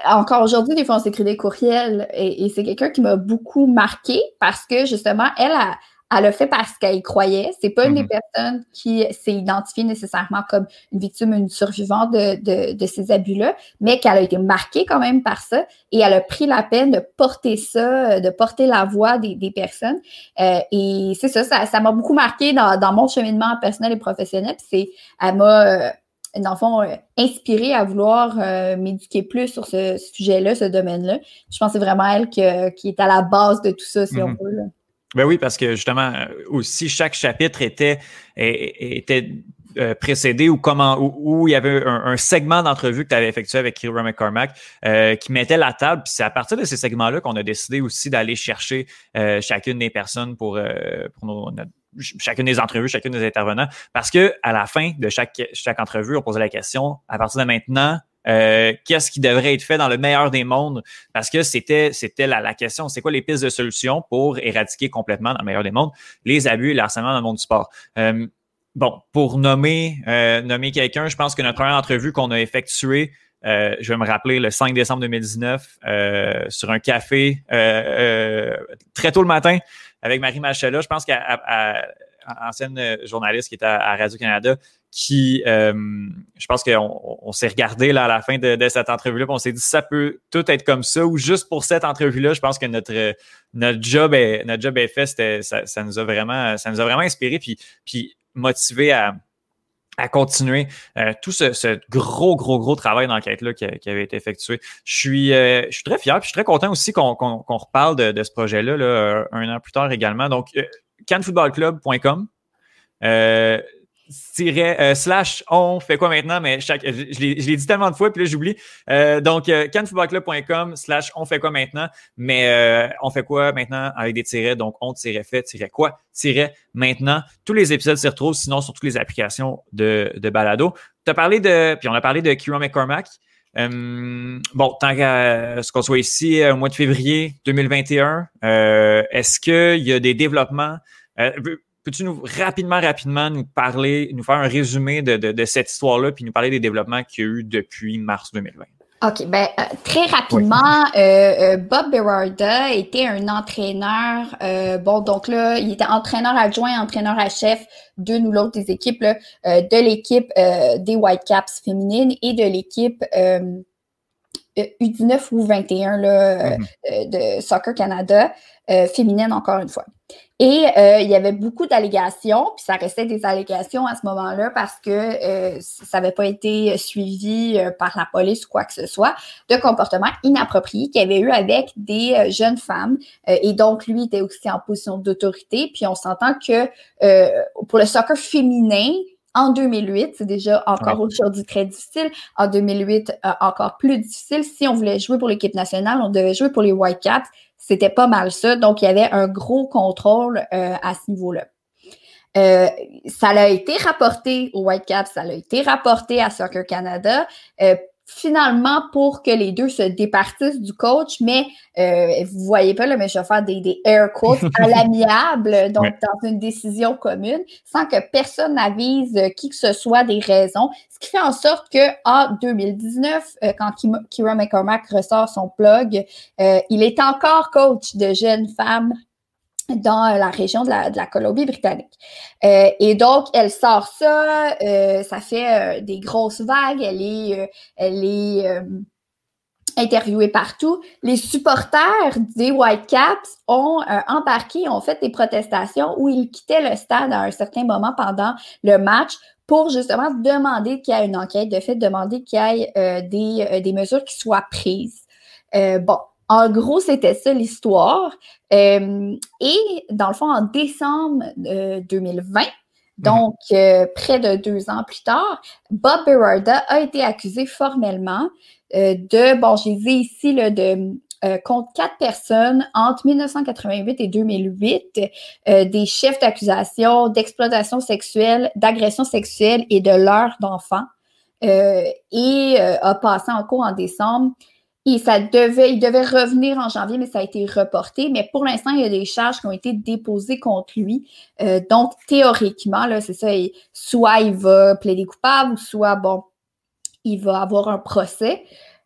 encore aujourd'hui, des fois, on s'écrit des courriels et, et c'est quelqu'un qui m'a beaucoup marqué parce que, justement, elle a elle a fait parce qu'elle y croyait. C'est pas une des mhm. personnes qui s'est identifiée nécessairement comme une victime, une survivante de, de, ces abus-là, mais qu'elle a été marquée quand même par ça et elle a pris la peine de porter ça, de porter la voix des, des personnes. Euh, et c'est ça, ça m'a beaucoup marqué dans, dans, mon cheminement personnel et professionnel. C'est, elle m'a, euh, dans le fond, euh, inspiré à vouloir euh, m'éduquer plus sur ce sujet-là, ce domaine-là. Je pense que c'est vraiment elle qui est à la base de tout ça, si on mhm. veut. Ben oui, parce que justement, euh, aussi, chaque chapitre était, était euh, précédé ou comment où, il y avait un, segment d'entrevue que tu avais effectué avec Kira McCormack euh, qui mettait la table. Puis c'est à partir de ces segments-là qu'on a décidé aussi d'aller chercher chacune des personnes pour, pour chacune des entrevues, chacune des intervenants. Parce que à la fin de chaque, chaque entrevue, on posait la question à partir de maintenant, euh, qu'est-ce qui devrait être fait dans le meilleur des mondes? Parce que c'était, c'était la, la, question, c'est quoi les pistes de solutions pour éradiquer complètement dans le meilleur des mondes les abus et le harcèlement dans le monde du sport? Euh, bon, pour nommer, euh, nommer quelqu'un, je pense que notre première entrevue qu'on a effectuée, euh, je vais me rappeler le 5 décembre 2019 euh, sur un café euh, très tôt le matin avec Marie Machella. Je pense qu'à ancienne journaliste qui était à Radio-Canada, qui, euh, je pense qu'on on, s'est regardé là à la fin de, cette entrevue-là, on s'est dit ça peut tout être comme ça ou juste pour cette entrevue-là, je pense que notre notre job est notre job fait, ça, ça, nous a vraiment ça nous a vraiment inspiré puis puis motivé à à continuer euh, tout ce, gros, gros, gros travail d'enquête-là qui, avait été effectué. Je suis, euh, je suis très fier, puis je suis très content aussi qu'on reparle de, ce projet-là là, un an plus tard également. Donc, canfootballclub.com. euh, slash on fait quoi maintenant, mais chaque, je, l'ai dit tellement de fois, puis là j'oublie. Euh, donc, euh, slash on fait quoi maintenant, mais euh, on fait quoi maintenant avec des tirets, donc on tirait fait, tirait quoi, tirait maintenant. Tous les épisodes s'y retrouvent, sinon sur toutes les applications de, de balado. Tu parlé de, puis on a parlé de Kira McCormack. bon, tant qu'à ce qu'on soit ici au mois de février 2021, est-ce qu'il y a des développements? Peux-tu nous rapidement, rapidement nous parler, nous faire un résumé de, cette histoire-là, puis nous parler des développements qu'il y a eu depuis mars 2020? OK, ben euh, très rapidement, euh, euh, Bob Berarda était un entraîneur. bon, donc là, il était entraîneur adjoint, entraîneur à chef de nous l'autre des équipes, de l'équipe des Whitecaps féminines et de l'équipe U19 ou 21 là, mm-hmm. de Soccer Canada féminine encore une fois. Et euh, il y avait beaucoup d'allégations, puis ça restait des allégations à ce moment-là parce que euh, ça n'avait pas été suivi euh, par la police ou quoi que ce soit, de comportements inappropriés qu'il y avait eu avec des jeunes femmes. et donc, lui était aussi en position d'autorité. Puis on s'entend que pour le soccer féminin, en 2008, c'est déjà encore aujourd'hui très difficile. En 2008, encore plus difficile. Si on voulait jouer pour l'équipe nationale, on devait jouer pour les Whitecaps c'était pas mal ça. Donc, il y avait un gros contrôle euh, à ce niveau-là. ça a été rapporté au Whitecaps, ça a été rapporté à Soccer Canada finalement pour que les deux se départissent du coach, mais euh, vous voyez pas, là, mais je vais faire des, des air quotes à l'amiable, donc dans une décision commune, sans que personne n'avise qui que ce soit des raisons, ce qui fait en sorte que en 2019, euh, quand Kira McCormack ressort son blog, euh, il est encore coach de jeunes femmes dans euh, la région de la, Colombie-Britannique. Euh, et donc, elle sort ça, euh, ça fait des grosses vagues, elle est, elle est interviewée partout. Les supporters des Whitecaps ont embarqué, ont fait des protestations où ils quittaient le stade à un certain moment pendant le match pour justement demander qu'il y ait une enquête, de fait, demander qu'il y ait des, des mesures qui soient prises. bon, en gros, c'était ça l'histoire. Euh, et dans le fond, en décembre 2020, euh, donc euh, près de deux ans plus tard, Bob Berarda a été accusé formellement de, bon, j'ai vu ici, là, de contre quatre personnes entre 1988 et 2008, des chefs d'accusation d'exploitation sexuelle, d'agression sexuelle et de l'heure d'enfants, et a passé en cours en décembre et ça devait, il devait revenir en janvier, mais ça a été reporté. Mais pour l'instant, il y a des charges qui ont été déposées contre lui. Euh, donc, théoriquement, là, c'est ça, soit il va plaider coupable, soit, bon, il va avoir un procès.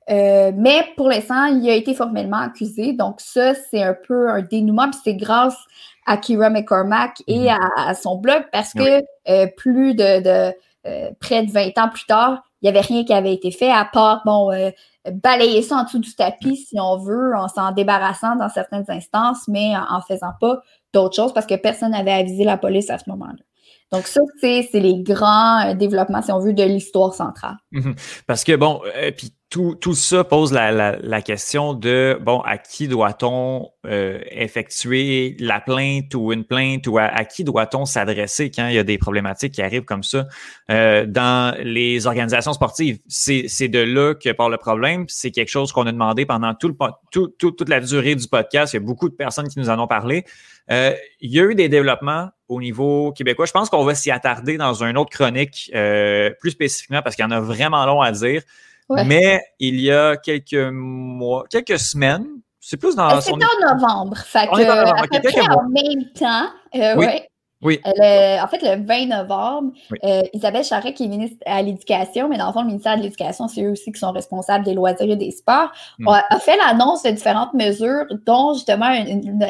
Euh, mais pour l'instant, il a été formellement accusé. Donc, ça, c'est un peu un dénouement. Puis c'est grâce à Kira McCormack et mm-hmm. à, son blog parce que euh, plus de, près de 20 ans plus tard, il n'y avait rien qui avait été fait à part, bon, balayer ça en dessous du tapis, si on veut, en s'en débarrassant dans certaines instances, mais en, faisant pas d'autres choses parce que personne n'avait avisé la police à ce moment-là. Donc, ça, c'est les grands euh, développements, si on veut, de l'histoire centrale. Parce que, bon, euh, puis tout, tout, ça pose la, la, la, question de, bon, à qui doit-on euh, effectuer la plainte ou une plainte ou à, qui doit-on s'adresser quand il y a des problématiques qui arrivent comme ça? Euh, dans les organisations sportives? C'est de là que part le problème. C'est quelque chose qu'on a demandé pendant tout le, tout, toute la durée du podcast. Il y a beaucoup de personnes qui nous en ont parlé. Euh, il y a eu des développements au niveau québécois. Je pense qu'on va s'y attarder dans une autre chronique euh, plus spécifiquement parce qu'il y en a vraiment long à dire. Mais il y a quelques mois, quelques semaines, c'est plus dans. Euh, c'était en novembre. Fait que, à peu près en même temps. Euh, oui. Oui. Euh, en fait, le 20 novembre, Isabelle Charret, qui est ministre à l'Éducation, mais dans le fond, le ministère de l'Éducation, c'est eux aussi qui sont responsables des loisirs et des sports, hmm. a, fait l'annonce de différentes mesures, dont justement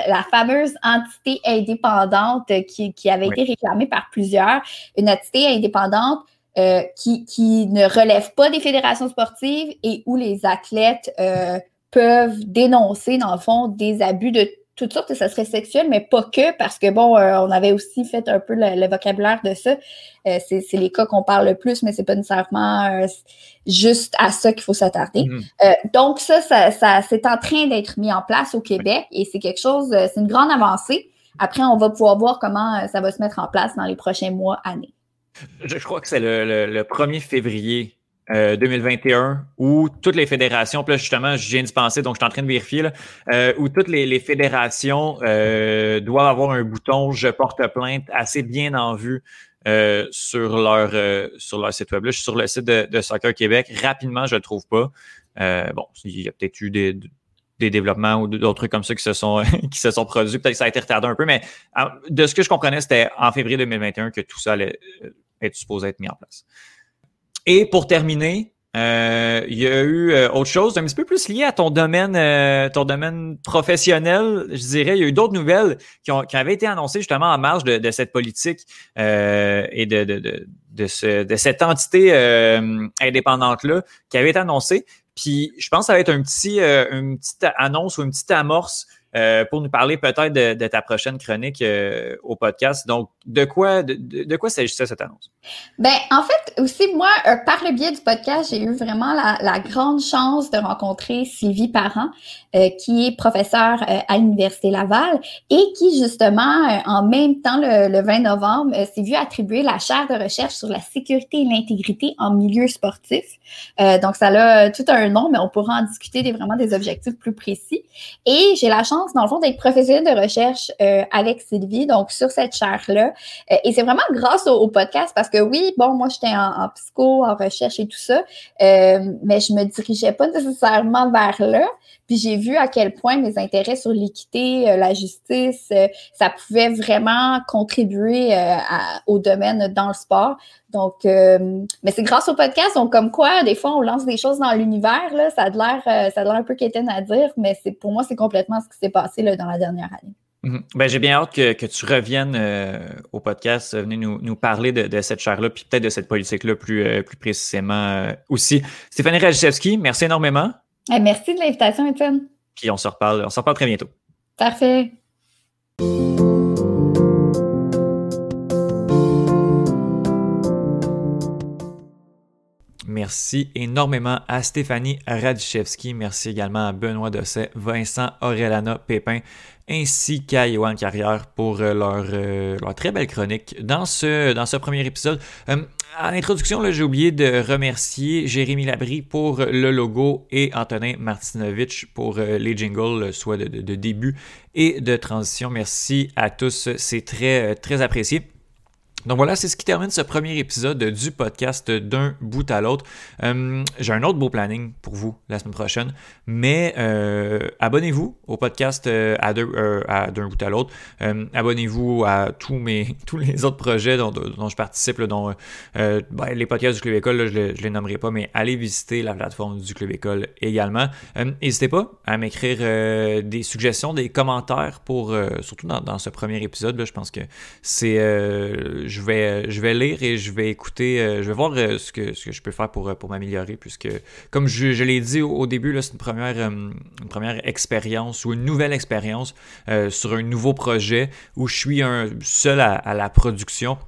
la fameuse entité indépendante qui, qui avait été réclamée par plusieurs, une entité indépendante euh, qui, qui, ne relèvent pas des fédérations sportives et où les athlètes euh, peuvent dénoncer, dans le fond, des abus de toutes sortes, ça serait sexuel, mais pas que, parce que, bon, euh, on avait aussi fait un peu le, vocabulaire de ça. c'est les cas qu'on parle le plus, mais c'est pas nécessairement juste à ça qu'il faut s'attarder. Mm-hmm. donc, ça, ça, ça c'est en train d'être mis en place au Québec et c'est quelque chose, c'est une grande avancée. Après, on va pouvoir voir comment ça va se mettre en place dans les prochains mois, années. Je, crois que c'est le, 1er février 2021 euh, où toutes les fédérations, là justement, je viens de penser, donc je suis en train de vérifier, là, euh, où toutes les, fédérations euh, doivent avoir un bouton Je porte plainte assez bien en vue sur, leur, sur leur site web. Je suis sur le site de, Soccer Québec. Rapidement, je ne le trouve pas. bon, il y a peut-être eu des, des développements ou d'autres trucs comme ça qui se sont, qui se sont produits. Peut-être que ça a été retardé un peu, mais de ce que je comprenais, c'était en février 2021 que tout ça allait euh, être supposé être mis en place. Et pour terminer, euh, il y a eu euh, autre chose un petit peu plus lié à ton domaine, ton domaine professionnel, je dirais. Il y a eu d'autres nouvelles qui, ont, qui avaient été annoncées justement en marge de, cette politique et de, de, de, ce, de cette entité indépendante-là qui avait été annoncée. Puis je pense que ça va être un petit, euh, une petite annonce ou une petite amorce euh, pour nous parler peut-être de, ta prochaine chronique euh, au podcast. Donc, de quoi, de, de s'agissait cette annonce? Ben, en fait, aussi, moi, par le biais du podcast, j'ai eu vraiment la, grande chance de rencontrer Sylvie Parent, qui est professeure à l'Université Laval et qui, justement, en même temps, le, le 20 novembre, s'est vu attribuer la chaire de recherche sur la sécurité et l'intégrité en milieu sportif. donc, ça a tout un nom, mais on pourra en discuter des, vraiment des objectifs plus précis. Et j'ai la chance dans le fond, d'être professionnelle de recherche euh, avec Sylvie, donc sur cette chaire-là. Euh, et c'est vraiment grâce au, podcast parce que oui, bon, moi, j'étais en, psycho, en recherche et tout ça, mais je me dirigeais pas nécessairement vers là. Puis j'ai vu à quel point mes intérêts sur l'équité, la justice, ça pouvait vraiment contribuer au domaine dans le sport. Donc, mais c'est grâce au podcast, donc comme quoi, des fois, on lance des choses dans l'univers, là, ça a l'air, ça a l'air un peu quétaine à dire, mais c'est pour moi, c'est complètement ce qui s'est passé là, dans la dernière année. Mhm. ben, j'ai bien hâte que, tu reviennes euh, au podcast, venez nous, parler de, cette chaire-là, puis peut-être de cette politique-là plus, euh, plus précisément euh, aussi. Stéphanie Rajewski, merci énormément. Eh, merci de l'invitation, Étienne. Puis on se reparle, on se reparle très bientôt. Parfait. Merci énormément à Stéphanie Radichevski. Merci également à Benoît Dosset, Vincent Aurelana Pépin, ainsi qu'à Yoann Carrière pour euh, leur, euh, leur, très belle chronique dans ce, premier épisode. Euh, en introduction, j'ai oublié de remercier Jérémy Labry pour le logo et Antonin Martinovitch pour les jingles, soit de, de, début et de transition. Merci à tous, c'est très, très apprécié. Donc voilà, c'est ce qui termine ce premier épisode du podcast d'un bout à l'autre. Euh, j'ai un autre beau planning pour vous la semaine prochaine, mais euh, abonnez-vous au podcast euh, à d'un bout à l'autre. abonnez-vous à tous mes tous les autres projets dont, je participe, dont ben, les podcasts du Club École, je ne les, nommerai pas, mais allez visiter la plateforme du Club École également. N'hésitez pas à m'écrire des suggestions, des commentaires pour surtout dans, dans, ce premier épisode. je pense que c'est je vais, je vais lire et je vais écouter, euh, je vais voir euh, ce, que, je peux faire pour, euh, pour m'améliorer, puisque, comme je, l'ai dit au, début, c'est une première, une première expérience ou une nouvelle expérience sur un nouveau projet où je suis seul à, la production.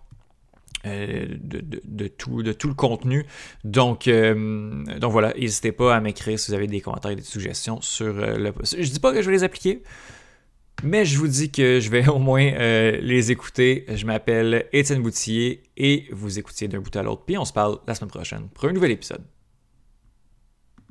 de, tout, de tout le contenu. Donc, donc voilà, n'hésitez pas à m'écrire si vous avez des commentaires et des suggestions sur le... Je dis pas que je vais les appliquer, mais je vous dis que je vais au moins euh, les écouter. Je m'appelle Étienne Boutillier et vous écoutiez d'un bout à l'autre. Puis on se parle la semaine prochaine pour un nouvel épisode.